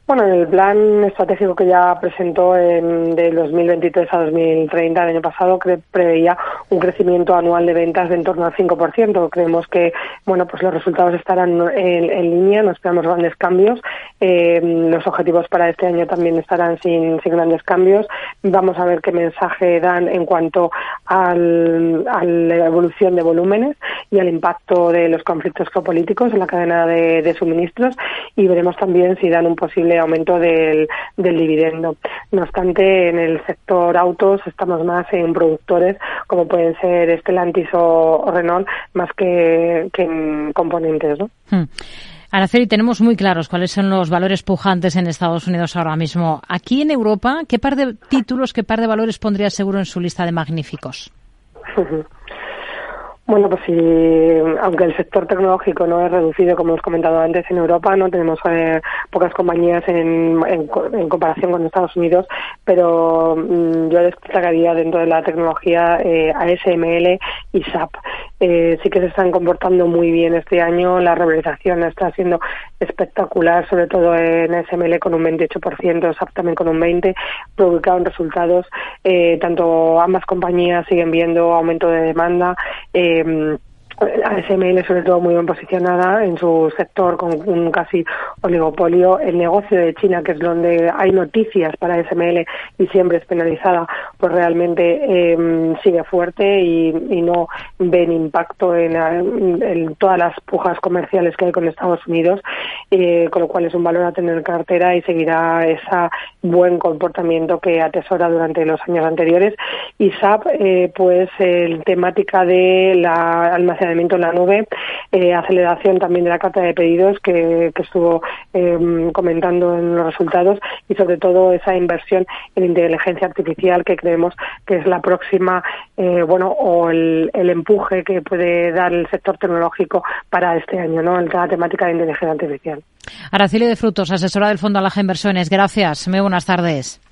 Bueno, en el plan estratégico que ya presentó en, de 2023 a 2030, el año pasado, preveía un crecimiento anual de ventas de en torno al 5%. Creemos que, bueno, pues los resultados estarán en, línea, no esperamos grandes cambios. Eh, los objetivos para este año también estarán sin, grandes cambios. Vamos a ver qué mensaje dan en cuanto al, a la evolución de volúmenes y al impacto de los conflictos geopolíticos en la cadena de, de suministros y veremos también si dan un posible aumento del, del dividendo. No obstante, en el sector autos estamos más en productores como pueden ser Stellantis o, Renault más que, en componentes. ¿no? Hmm. Araceli, tenemos muy claros cuáles son los valores pujantes en Estados Unidos ahora mismo. Aquí en Europa, ¿qué par de títulos, qué par de valores pondría seguro en su lista de magníficos? Bueno, pues sí, aunque el sector tecnológico no es reducido, como hemos comentado antes, en Europa no tenemos eh, pocas compañías en, en, comparación con Estados Unidos, pero mm, yo destacaría dentro de la tecnología eh, ASML y SAP. Eh, sí que se están comportando muy bien este año, la revalorización está siendo espectacular, sobre todo en ASML con un 28%, SAP también con un 20%, publicaron resultados, eh, tanto ambas compañías siguen viendo aumento de demanda. Eh, eh, ASML sobre todo muy bien posicionada en su sector con un casi oligopolio. El negocio de China, que es donde hay noticias para ASML y siempre es penalizada, pues realmente eh, sigue fuerte y, no ven impacto en, todas las pujas comerciales que hay con Estados Unidos, eh, con lo cual es un valor a tener en cartera y seguirá ese buen comportamiento que atesora durante los años anteriores. Y SAP, eh, pues el temática de la almacenamiento en la nube, eh, aceleración también de la carta de pedidos que, estuvo em, comentando en los resultados y sobre todo esa inversión en inteligencia artificial que creemos que es la próxima, eh, bueno, o el, empuje que puede dar el sector tecnológico para este año, ¿no? En la temática de inteligencia artificial. Araceli de Frutos, asesora del Fondo Alaja Inversiones. Gracias. Muy buenas tardes.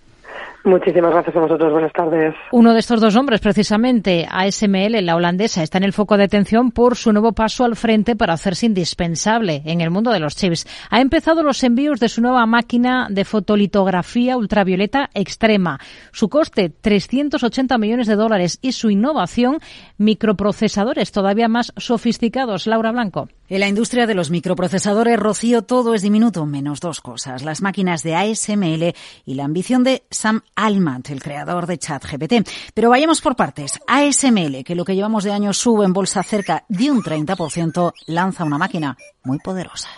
Muchísimas gracias a vosotros. Buenas tardes. Uno de estos dos hombres, precisamente, ASML, la holandesa, está en el foco de atención por su nuevo paso al frente para hacerse indispensable en el mundo de los chips. Ha empezado los envíos de su nueva máquina de fotolitografía ultravioleta extrema. Su coste, 380 millones de dólares y su innovación, microprocesadores todavía más sofisticados. Laura Blanco. En la industria de los microprocesadores, Rocío, todo es diminuto, menos dos cosas, las máquinas de ASML y la ambición de Sam Altman, el creador de ChatGPT. Pero vayamos por partes. ASML, que lo que llevamos de años sube en bolsa cerca de un 30%, lanza una máquina muy poderosa.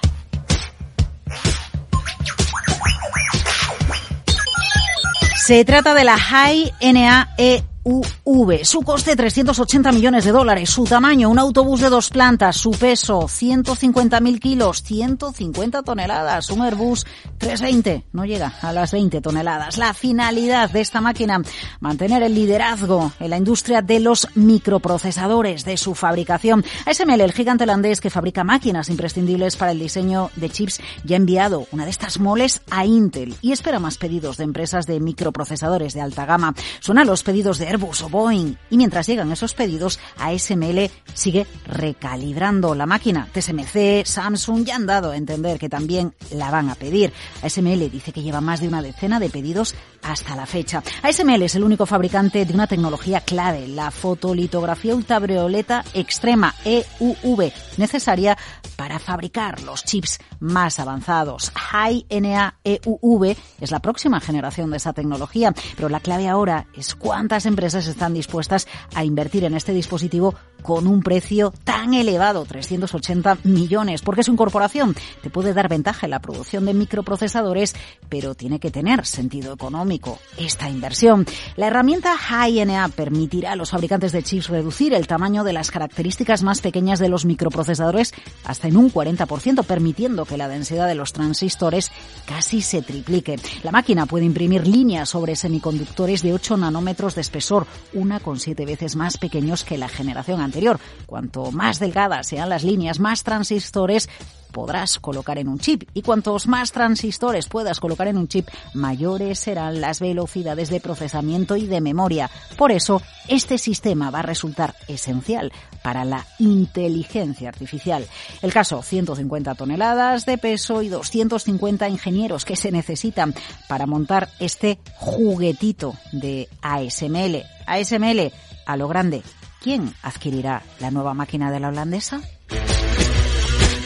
Se trata de la High NAE UV. Su coste 380 millones de dólares. Su tamaño, un autobús de dos plantas. Su peso 150.000 kilos, 150 toneladas. Un Airbus 320, no llega a las 20 toneladas. La finalidad de esta máquina, mantener el liderazgo en la industria de los microprocesadores, de su fabricación. ASML, el gigante holandés que fabrica máquinas imprescindibles para el diseño de chips, ya ha enviado una de estas moles a Intel y espera más pedidos de empresas de microprocesadores de alta gama. Suenan los pedidos de Airbus o Boeing. Y mientras llegan esos pedidos, ASML sigue recalibrando la máquina. TSMC, Samsung ya han dado a entender que también la van a pedir. ASML dice que lleva más de una decena de pedidos hasta la fecha. ASML es el único fabricante de una tecnología clave, la fotolitografía ultravioleta extrema EUV, necesaria para fabricar los chips más avanzados. High NA EUV es la próxima generación de esa tecnología, pero la clave ahora es cuántas empresas están dispuestas a invertir en este dispositivo con un precio tan elevado, 380 millones, porque su incorporación te puede dar ventaja en la producción de microprocesadores, pero tiene que tener sentido económico esta inversión. La herramienta High-NA permitirá a los fabricantes de chips reducir el tamaño de las características más pequeñas de los microprocesadores hasta en un 40%, permitiendo que la densidad de los transistores casi se triplique. La máquina puede imprimir líneas sobre semiconductores de 8 nanómetros de espesor, una con siete veces más pequeños que la generación anterior. Cuanto más delgadas sean las líneas, más transistores podrás colocar en un chip y cuantos más transistores puedas colocar en un chip, mayores serán las velocidades de procesamiento y de memoria. Por eso, este sistema va a resultar esencial para la inteligencia artificial. El caso, 150 toneladas de peso y 250 ingenieros que se necesitan para montar este juguetito de ASML. ASML a lo grande. ¿Quién adquirirá la nueva máquina de la holandesa?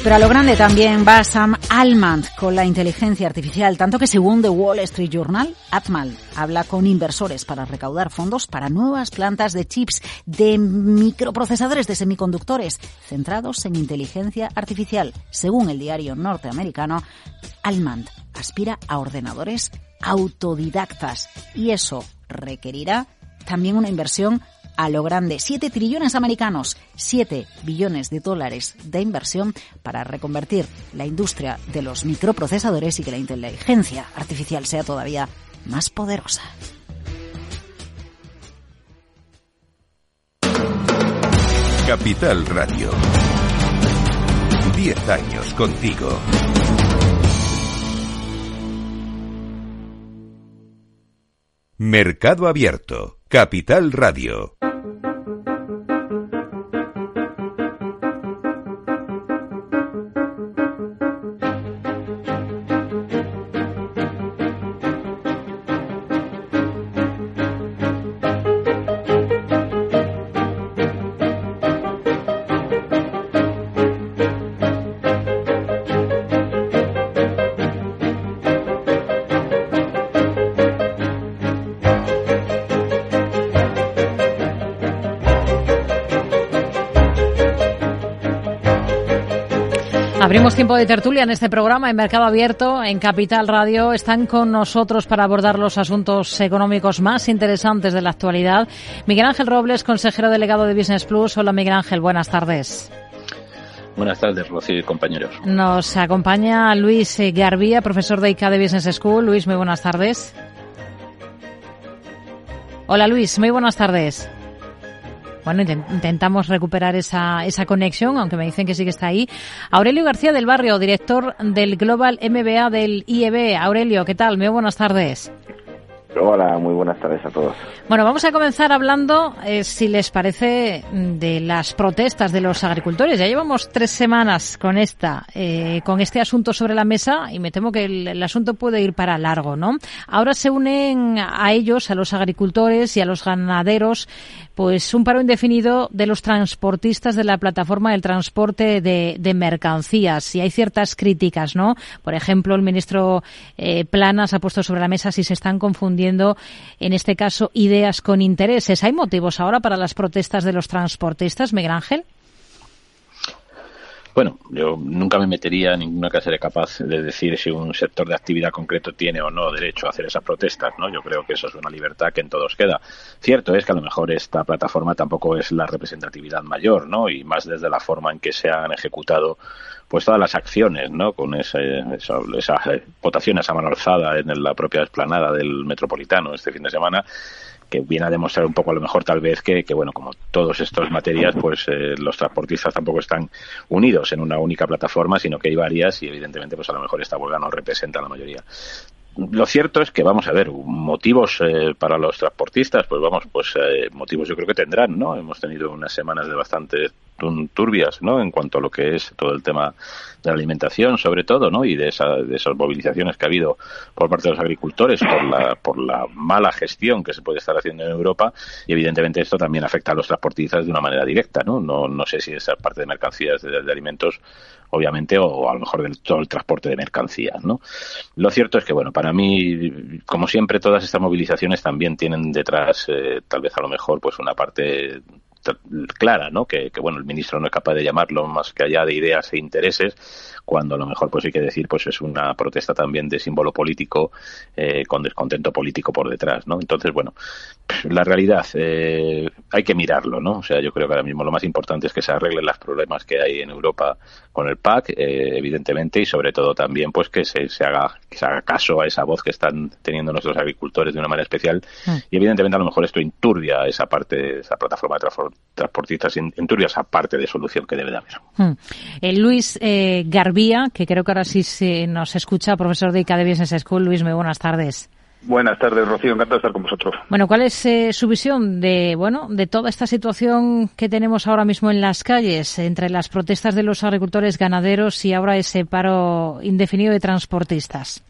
Pero a lo grande también va Sam Altman con la inteligencia artificial, tanto que según The Wall Street Journal, Atmal habla con inversores para recaudar fondos para nuevas plantas de chips de microprocesadores de semiconductores centrados en inteligencia artificial. Según el diario norteamericano, Altman aspira a ordenadores autodidactas y eso requerirá también una inversión a lo grande. 7 trillones americanos, 7 billones de dólares de inversión para reconvertir la industria de los microprocesadores y que la inteligencia artificial sea todavía más poderosa. Capital Radio. 10 años contigo. Mercado Abierto, Capital Radio. Abrimos tiempo de tertulia en este programa en Mercado Abierto, en Capital Radio. Están con nosotros para abordar los asuntos económicos más interesantes de la actualidad. Miguel Ángel Robles, consejero delegado de Business Plus. Hola Miguel Ángel, buenas tardes. Buenas tardes, Rocío y compañeros. Nos acompaña Luis Garbía, profesor de ICA de Business School. Luis, muy buenas tardes. Hola Luis, muy buenas tardes. Bueno, intentamos recuperar esa, esa conexión, aunque me dicen que sí que está ahí. Aurelio García del Barrio, director del Global MBA del IEB. Aurelio, ¿qué tal? Muy buenas tardes. Hola, muy buenas tardes a todos. Bueno, vamos a comenzar hablando, eh, si les parece, de las protestas de los agricultores. Ya llevamos tres semanas con esta, eh, con este asunto sobre la mesa y me temo que el, el, asunto puede ir para largo, ¿no? Ahora se unen a ellos, a los agricultores y a los ganaderos, pues un paro indefinido de los transportistas de la plataforma del transporte de, de mercancías. Y hay ciertas críticas, ¿no? Por ejemplo, el ministro eh, Planas ha puesto sobre la mesa si se están confundiendo en este caso, ideas con intereses. ¿Hay motivos ahora para las protestas de los transportistas, Miguel Ángel? Bueno, yo nunca me metería en ninguna clase de capaz de decir si un sector de actividad concreto tiene o no derecho a hacer esas protestas, ¿no? Yo creo que eso es una libertad que en todos queda. Cierto es que a lo mejor esta plataforma tampoco es la representatividad mayor, ¿no? Y más desde la forma en que se han ejecutado pues todas las acciones, ¿no? Con ese, esa, esa votación, esa mano alzada en la propia explanada del Metropolitano este fin de semana, que viene a demostrar un poco a lo mejor tal vez que, que bueno, como todos estos materias, pues eh, los transportistas tampoco están unidos en una única plataforma, sino que hay varias y evidentemente pues a lo mejor esta huelga no representa la mayoría. Lo cierto es que vamos a ver motivos eh, para los transportistas, pues vamos, pues eh, motivos yo creo que tendrán, ¿no? Hemos tenido unas semanas de bastante turbias, ¿no? En cuanto a lo que es todo el tema de la alimentación, sobre todo, ¿no? Y de, esa, de esas movilizaciones que ha habido por parte de los agricultores por la, por la mala gestión que se puede estar haciendo en Europa y evidentemente esto también afecta a los transportistas de una manera directa, ¿no? No, sé si esa parte de mercancías de, de alimentos obviamente, o a lo mejor del todo el transporte de mercancías, ¿no? Lo cierto es que, bueno, para mí, como siempre, todas estas movilizaciones también tienen detrás, eh, tal vez a lo mejor, pues una parte clara, ¿no? Que, que, bueno, el ministro no es capaz de llamarlo más que allá de ideas e intereses, cuando a lo mejor pues hay que decir pues es una protesta también de símbolo político eh, con descontento político por detrás, ¿no? Entonces, bueno, la realidad eh, hay que mirarlo, ¿no? O sea, yo creo que ahora mismo lo más importante es que se arreglen los problemas que hay en Europa con el PAC, eh, evidentemente, y sobre todo también pues que se, se, haga, que se haga caso a esa voz que están teniendo nuestros agricultores de una manera especial mm. y evidentemente a lo mejor esto inturbia esa parte, esa plataforma de transportistas, inturbia esa parte de solución que debe de haber. Mm. Luis Que creo que ahora sí se nos escucha, profesor de ICA Business School. Luis, muy buenas tardes. Buenas tardes, Rocío. Encantado de estar con vosotros. Bueno, ¿cuál es eh, su visión de, bueno, de toda esta situación que tenemos ahora mismo en las calles, entre las protestas de los agricultores ganaderos y ahora ese paro indefinido de transportistas?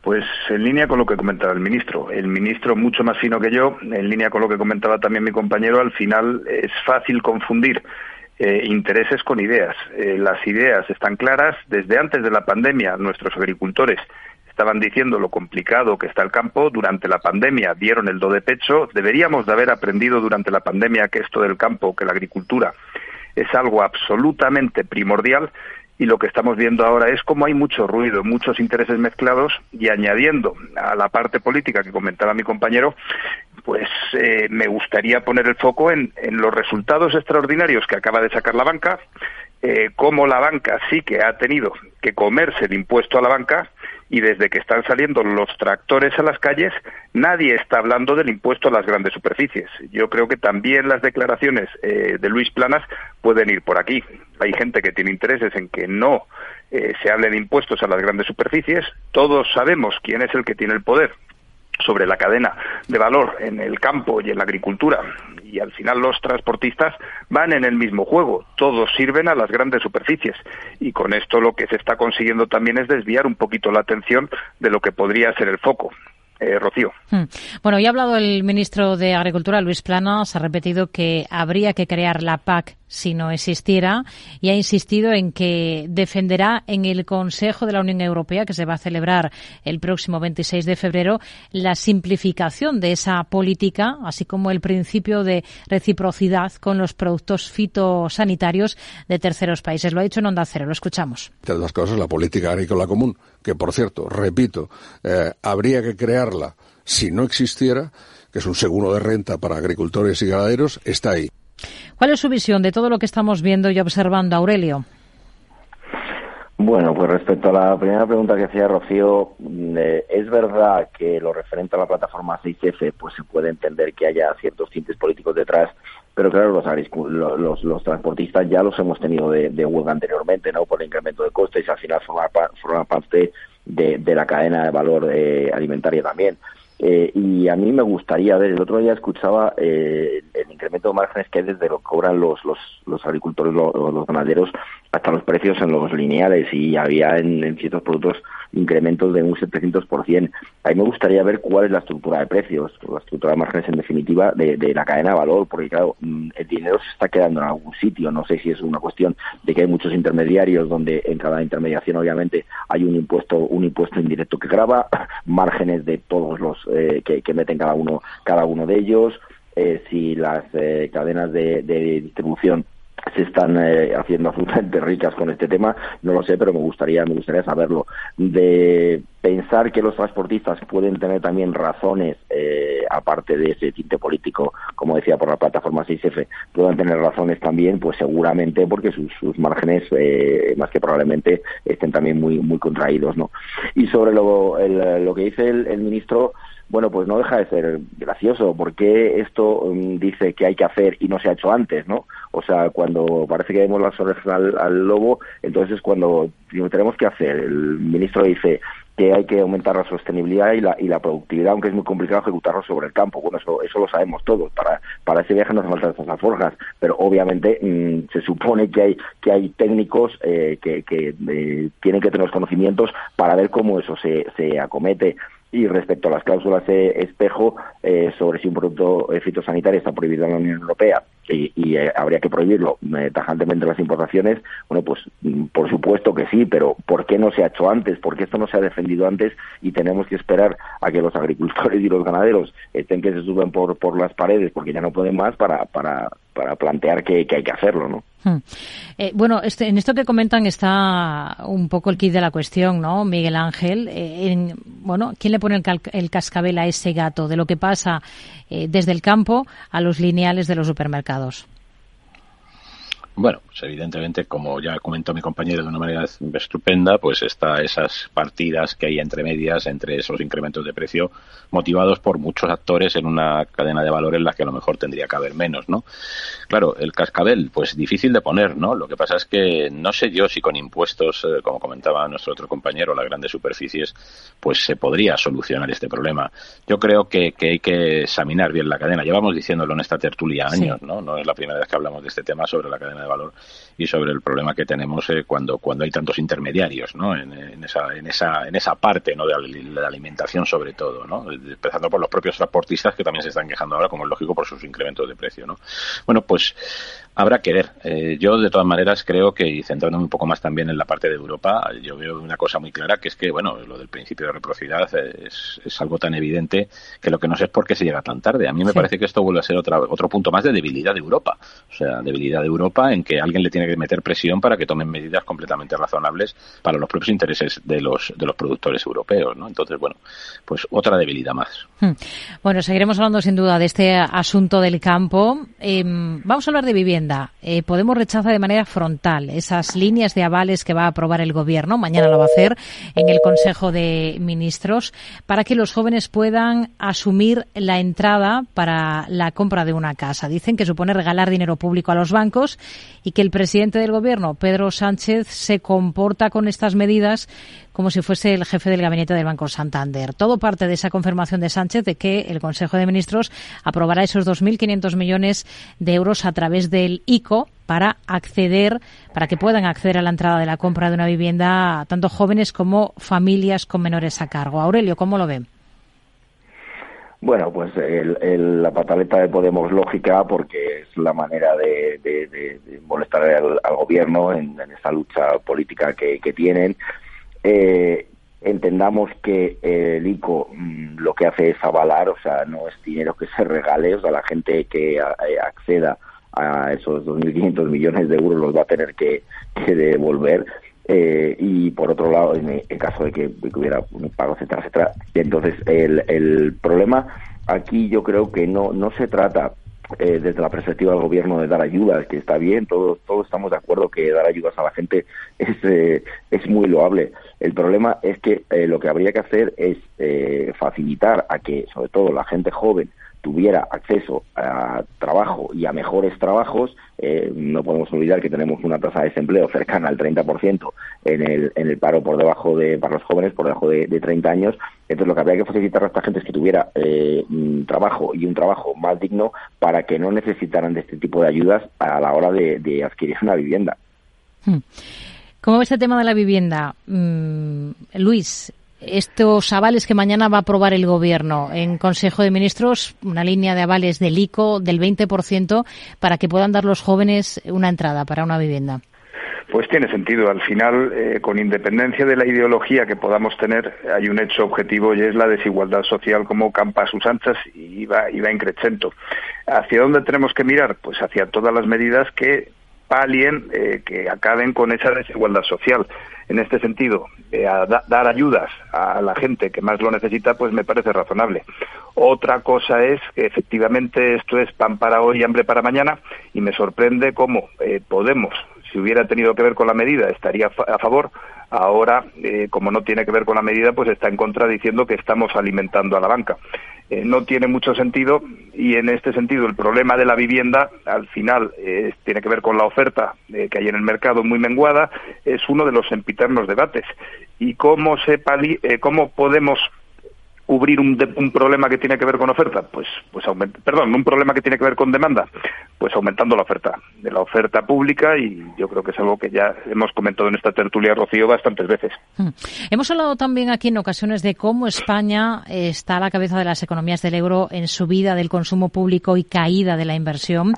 Pues en línea con lo que comentaba el ministro. El ministro, mucho más fino que yo, en línea con lo que comentaba también mi compañero, al final es fácil confundir eh, intereses con ideas. Eh, las ideas están claras. Desde antes de la pandemia, nuestros agricultores estaban diciendo lo complicado que está el campo. Durante la pandemia dieron el do de pecho. Deberíamos de haber aprendido durante la pandemia que esto del campo, que la agricultura es algo absolutamente primordial y lo que estamos viendo ahora es cómo hay mucho ruido, muchos intereses mezclados y añadiendo a la parte política que comentaba mi compañero, pues eh, me gustaría poner el foco en, los resultados extraordinarios que acaba de sacar la banca, eh, cómo la banca sí que ha tenido que comerse el impuesto a la banca y desde que están saliendo los tractores a las calles, nadie está hablando del impuesto a las grandes superficies. Yo creo que también las declaraciones eh, de Luis Planas pueden ir por aquí. Hay gente que tiene intereses en que no eh, se hable de impuestos a las grandes superficies. Todos sabemos quién es el que tiene el poder sobre la cadena de valor en el campo y en la agricultura. Y al final los transportistas van en el mismo juego, todos sirven a las grandes superficies. Y con esto lo que se está consiguiendo también es desviar un poquito la atención de lo que podría ser el foco. Eh, Rocío. Hmm. Bueno, ya ha hablado el ministro de Agricultura, Luis Planas, ha repetido que habría que crear la PAC si no existiera y ha insistido en que defenderá en el Consejo de la Unión Europea, que se va a celebrar el próximo 26 de febrero, la simplificación de esa política, así como el principio de reciprocidad con los productos fitosanitarios de terceros países. Lo ha dicho en Onda Cero, lo escuchamos. Entre las cosas, la política agrícola común, que por cierto, repito, eh, habría que crearla si no existiera, que es un seguro de renta para agricultores y ganaderos, está ahí. ¿Cuál es su visión de todo lo que estamos viendo y observando, Aurelio? Bueno, pues respecto a la primera pregunta que hacía Rocío, mm, eh, es verdad que lo referente a la plataforma 6F, pues se puede entender que haya ciertos tintes políticos detrás, pero claro, los, los, los transportistas ya los hemos tenido de, de, huelga anteriormente, ¿no? Por el incremento de costes al final forma, forma parte de, de, la cadena de valor eh, alimentaria también. Eh, y a mí me gustaría ver, el otro día escuchaba eh, el incremento de márgenes que hay desde lo que cobran los, los, los agricultores, los, los, ganaderos, hasta los precios en los lineales y había en, ciertos productos incrementos de un 700%. A mí me gustaría ver cuál es la estructura de precios, la estructura de márgenes en definitiva de, de la cadena de valor, porque claro, mm, el dinero se está quedando en algún sitio, no sé si es una cuestión de que hay muchos intermediarios donde en cada intermediación obviamente hay un impuesto, un impuesto indirecto que graba, márgenes de todos los eh, que, meten cada uno, cada uno de ellos, eh, si las eh, cadenas de, distribución se están haciendo absolutamente ricas con este tema, no lo sé, pero me gustaría, me gustaría saberlo. De pensar que los transportistas pueden tener también razones, aparte de ese tinte político, como decía por la plataforma 6F, puedan tener razones también, pues seguramente porque sus, márgenes, más que probablemente, estén también muy, muy contraídos, ¿no? Y sobre lo, lo que dice el ministro, bueno, pues no deja de ser gracioso. ¿Por qué esto mm, dice que hay que hacer y no se ha hecho antes, no? O sea, cuando parece que vemos las orejas al, lobo, entonces es cuando tenemos que hacer. El ministro dice que hay que aumentar la sostenibilidad y la, y la productividad, aunque es muy complicado ejecutarlo sobre el campo. Bueno, eso, eso lo sabemos todos. Para, para ese viaje no hace falta estas alforjas, pero obviamente mm, se supone que hay, que hay técnicos eh, que, que eh, tienen que tener los conocimientos para ver cómo eso se, se acomete y respecto a las cláusulas de espejo eh, sobre si un producto fitosanitario está prohibido en la Unión Europea y, eh, habría que prohibirlo eh, tajantemente las importaciones, bueno, pues mm, por supuesto que sí, pero ¿por qué no se ha hecho antes? ¿Por qué esto no se ha defendido antes y tenemos que esperar a que los agricultores y los ganaderos estén que se suben por, por las paredes porque ya no pueden más para, para, para plantear que, hay que hacerlo, ¿no? Hmm. Eh, bueno, este, en esto que comentan está un poco el kit de la cuestión, ¿no, Miguel Ángel? en, bueno, ¿quién le pone el, el, cascabel a ese gato de lo que pasa desde el campo a los lineales de los supermercados? Bueno, pues evidentemente, como ya comentó mi compañero de una manera estupenda, pues está esas partidas que hay entre medias, entre esos incrementos de precio, motivados por muchos actores en una cadena de valor en la que a lo mejor tendría que haber menos, ¿no? Claro, el cascabel, pues difícil de poner, ¿no? Lo que pasa es que no sé yo si con impuestos, eh, como comentaba nuestro otro compañero, las grandes superficies, pues se podría solucionar este problema. Yo creo que, que hay que examinar bien la cadena. Llevamos diciéndolo en esta tertulia años, ¿no? No es la primera vez que hablamos de este tema sobre la cadena de valor y sobre el problema que tenemos eh, cuando cuando hay tantos intermediarios ¿no? en, esa en esa en esa parte no de la alimentación sobre todo no empezando por los propios transportistas que también se están quejando ahora como es lógico por sus incrementos de precio no bueno pues habrá que ver. Eh, yo, de todas maneras, creo que, y centrándome un poco más también en la parte de Europa, yo veo una cosa muy clara, que es que, bueno, lo del principio de reciprocidad es, es algo tan evidente que lo que no sé es por qué se llega tan tarde. A mí me parece que esto vuelve a ser otra, otro punto más de debilidad de Europa. O sea, debilidad de Europa en que alguien le tiene que meter presión para que tomen medidas completamente razonables para los propios intereses de los, de los productores europeos, ¿no? Entonces, bueno, pues otra debilidad más. Hmm. Bueno, seguiremos hablando sin duda de este asunto del campo. Em, vamos a hablar de vivienda eh, Podemos rechaza de manera frontal esas líneas de avales que va a aprobar el Gobierno, mañana lo va a hacer en el Consejo de Ministros, para que los jóvenes puedan asumir la entrada para la compra de una casa. Dicen que supone regalar dinero público a los bancos y que el presidente del Gobierno, Pedro Sánchez, se comporta con estas medidas como si fuese el jefe del gabinete del Banco Santander. Todo parte de esa confirmación de Sánchez de que el Consejo de Ministros aprobará esos 2.500 millones de euros a través del ICO para acceder, para que puedan acceder a la entrada de la compra de una vivienda tanto jóvenes como familias con menores a cargo. Aurelio, ¿cómo lo ven? Bueno, pues la pataleta de Podemos lógica porque es la manera de, molestar al, gobierno en, esta lucha política que tienen eh, entendamos que el ICO mm, lo que hace es avalar, o sea, no es dinero que se regale, o sea, la gente que eh, acceda a esos 2.500 millones de euros los va a tener que, devolver. Eh, y por otro lado, en el caso de que, hubiera un pago, etcétera, etcétera. Entonces, el, el problema aquí yo creo que no, no se trata eh, desde la perspectiva del gobierno de dar ayudas, que está bien, todos, todos estamos de acuerdo que dar ayudas a la gente es, eh, es muy loable. El problema es que eh, lo que habría que hacer es eh, facilitar a que, sobre todo, la gente joven tuviera acceso a trabajo y a mejores trabajos, eh, no podemos olvidar que tenemos una tasa de desempleo cercana al 30% en el, en el paro por debajo de, para los jóvenes, por debajo de, 30 años. Entonces, lo que habría que facilitar a esta gente es que tuviera eh, un trabajo y un trabajo más digno para que no necesitaran de este tipo de ayudas a la hora de, adquirir una vivienda. Hmm. ¿Cómo ves el tema de la vivienda? Mm, Luis, estos avales que mañana va a aprobar el Gobierno en Consejo de Ministros, una línea de avales del ICO del 20% para que puedan dar los jóvenes una entrada para una vivienda. Pues tiene sentido. Al final, eh, con independencia de la ideología que podamos tener, hay un hecho objetivo y es la desigualdad social como campa a sus anchas y va, y va increchento. ¿Hacia dónde tenemos que mirar? Pues hacia todas las medidas que palien, eh, que acaben con esa desigualdad social en este sentido, eh, a dar ayudas a la gente que más lo necesita, pues me parece razonable. Otra cosa es que efectivamente esto es pan para hoy y hambre para mañana y me sorprende cómo eh, Podemos, si hubiera tenido que ver con la medida, estaría a favor. Ahora, eh, como no tiene que ver con la medida, pues está en contra diciendo que estamos alimentando a la banca. Eh, no tiene mucho sentido y en este sentido el problema de la vivienda al final eh, tiene que ver con la oferta que hay en el mercado muy menguada es uno de los sempiternos debates y cómo se cómo podemos cubrir un, un, problema que tiene que ver con oferta? Pues, pues perdón, un problema que tiene que ver con demanda, pues aumentando la oferta, de la oferta pública y yo creo que es algo que ya hemos comentado en esta tertulia, Rocío, bastantes veces. Hmm. Hemos hablado también aquí en ocasiones de cómo España está a la cabeza de las economías del euro en subida del consumo público y caída de la inversión.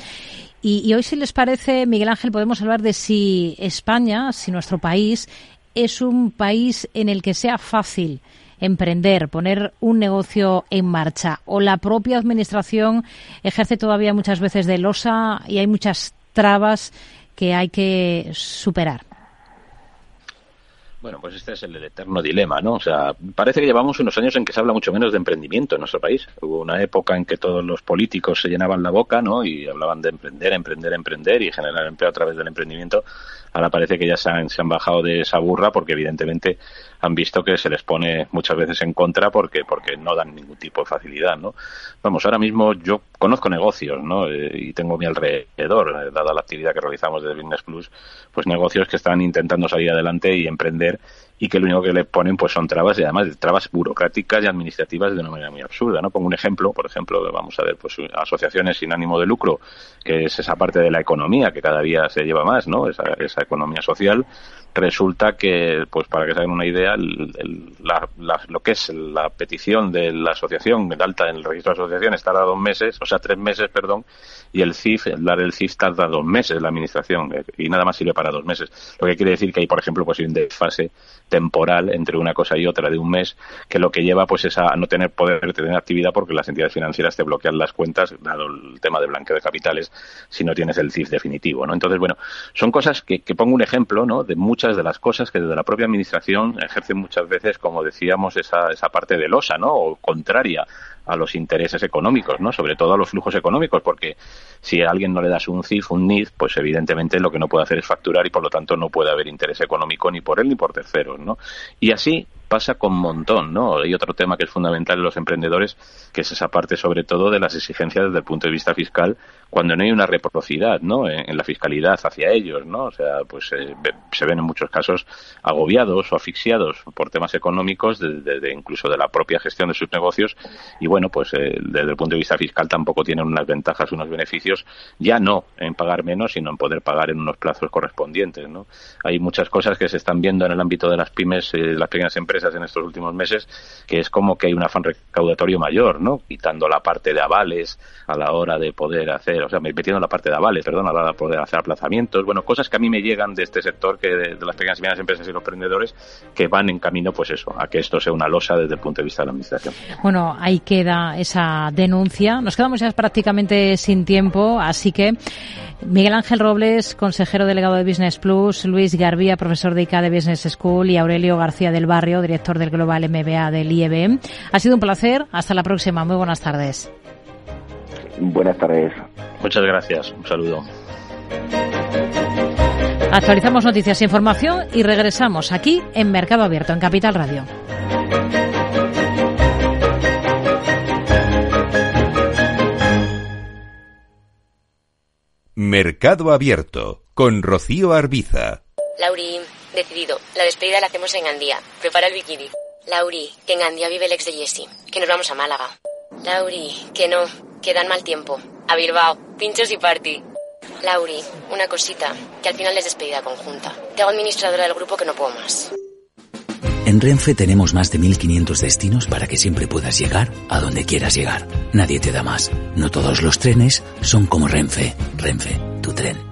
Y hoy, si les parece, Miguel Ángel, podemos hablar de si España, si nuestro país, es un país en el que sea fácil emprender, poner un negocio en marcha o la propia administración ejerce todavía muchas veces de losa y hay muchas trabas que hay que superar? Bueno, pues este es el eterno dilema, ¿no? O sea, parece que llevamos unos años en que se habla mucho menos de emprendimiento en nuestro país. Hubo una época en que todos los políticos se llenaban la boca, ¿no? Y hablaban de emprender, emprender, emprender y generar empleo a través del emprendimiento. Ahora parece que ya se han, se han bajado de esa burra porque evidentemente han visto que se les pone muchas veces en contra porque porque no dan ningún tipo de facilidad, ¿no? Vamos, ahora mismo yo conozco negocios, ¿no? Eh, y tengo mi alrededor, eh, dada la actividad que realizamos de Business Plus, pues negocios que están intentando salir adelante y emprender y que lo único que le ponen pues son trabas y además trabas burocráticas y administrativas de una manera muy absurda, ¿no? Pongo un ejemplo, por ejemplo, vamos a ver, pues asociaciones sin ánimo de lucro, que es esa parte de la economía que cada día se lleva más, ¿no? Esa, esa economía social, resulta que, pues para que se hagan una idea, lo que es la petición de la asociación, de alta en el registro de asociaciones, tarda dos meses, o sea, tres meses, perdón, y el CIF, el dar el CIF tarda dos meses la administración, eh, y nada más sirve para dos meses. Lo que quiere decir que hay, por ejemplo, pues un desfase temporal entre una cosa y otra de un mes, que lo que lleva pues es a no tener poder tener actividad porque las entidades financieras te bloquean las cuentas, dado el tema de blanqueo de capitales, si no tienes el CIF definitivo, ¿no? Entonces, bueno, son cosas que, pongo un ejemplo, ¿no? De muchas de las cosas que desde la propia administración ejercen muchas veces, como decíamos, esa, esa parte de losa, ¿no? O contraria a los intereses económicos, ¿no? Sobre todo a los flujos económicos, porque si a alguien no le das un CIF, un NIF, pues evidentemente lo que no puede hacer es facturar y por lo tanto no puede haber interés económico ni por él ni por terceros, ¿no? Y así pasa con montón, ¿no? Hay otro tema que es fundamental en los emprendedores, que es esa parte sobre todo de las exigencias desde el punto de vista fiscal, cuando no hay una reciprocidad, ¿no? En, la fiscalidad hacia ellos, ¿no? O sea, pues eh, se ven en muchos casos agobiados o asfixiados por temas económicos, de, incluso de la propia gestión de sus negocios, y bueno, pues eh, desde el punto de vista fiscal tampoco tienen unas ventajas, unos beneficios, ya no en pagar menos, sino en poder pagar en unos plazos correspondientes, ¿no? Hay muchas cosas que se están viendo en el ámbito de las pymes, eh, las pequeñas empresas, en estos últimos meses, que es como que hay un afán recaudatorio mayor, ¿no? Quitando la parte de avales a la hora de poder hacer, o sea, metiendo la parte de avales, perdón, a la hora de poder hacer aplazamientos, bueno, cosas que a mí me llegan de este sector, que de, las pequeñas y medianas empresas y los emprendedores, que van en camino, pues eso, a que esto sea una losa desde el punto de vista de la administración. Bueno, ahí queda esa denuncia. Nos quedamos ya prácticamente sin tiempo, así que Miguel Ángel Robles, consejero delegado de Business Plus, Luis Garbía, profesor de ICA de Business School y Aurelio García del Barrio, director del Global MBA del IEB. Ha sido un placer. Hasta la próxima. Muy buenas tardes. Buenas tardes. Muchas gracias. Un saludo. Actualizamos noticias e información y regresamos aquí en Mercado Abierto, en Capital Radio. Mercado Abierto con Rocío Arbiza. Lauri, decidido. La despedida la hacemos en Andía. Prepara el bikini. Lauri, que en Andía vive el ex de Jesse. Que nos vamos a Málaga. Lauri, que no. Que dan mal tiempo. A Bilbao. Pinchos y party. Lauri, una cosita. Que al final es despedida conjunta. Te hago administradora del grupo que no puedo más. En Renfe tenemos más de 1500 destinos para que siempre puedas llegar a donde quieras llegar. Nadie te da más. No todos los trenes son como Renfe. Renfe, tu tren.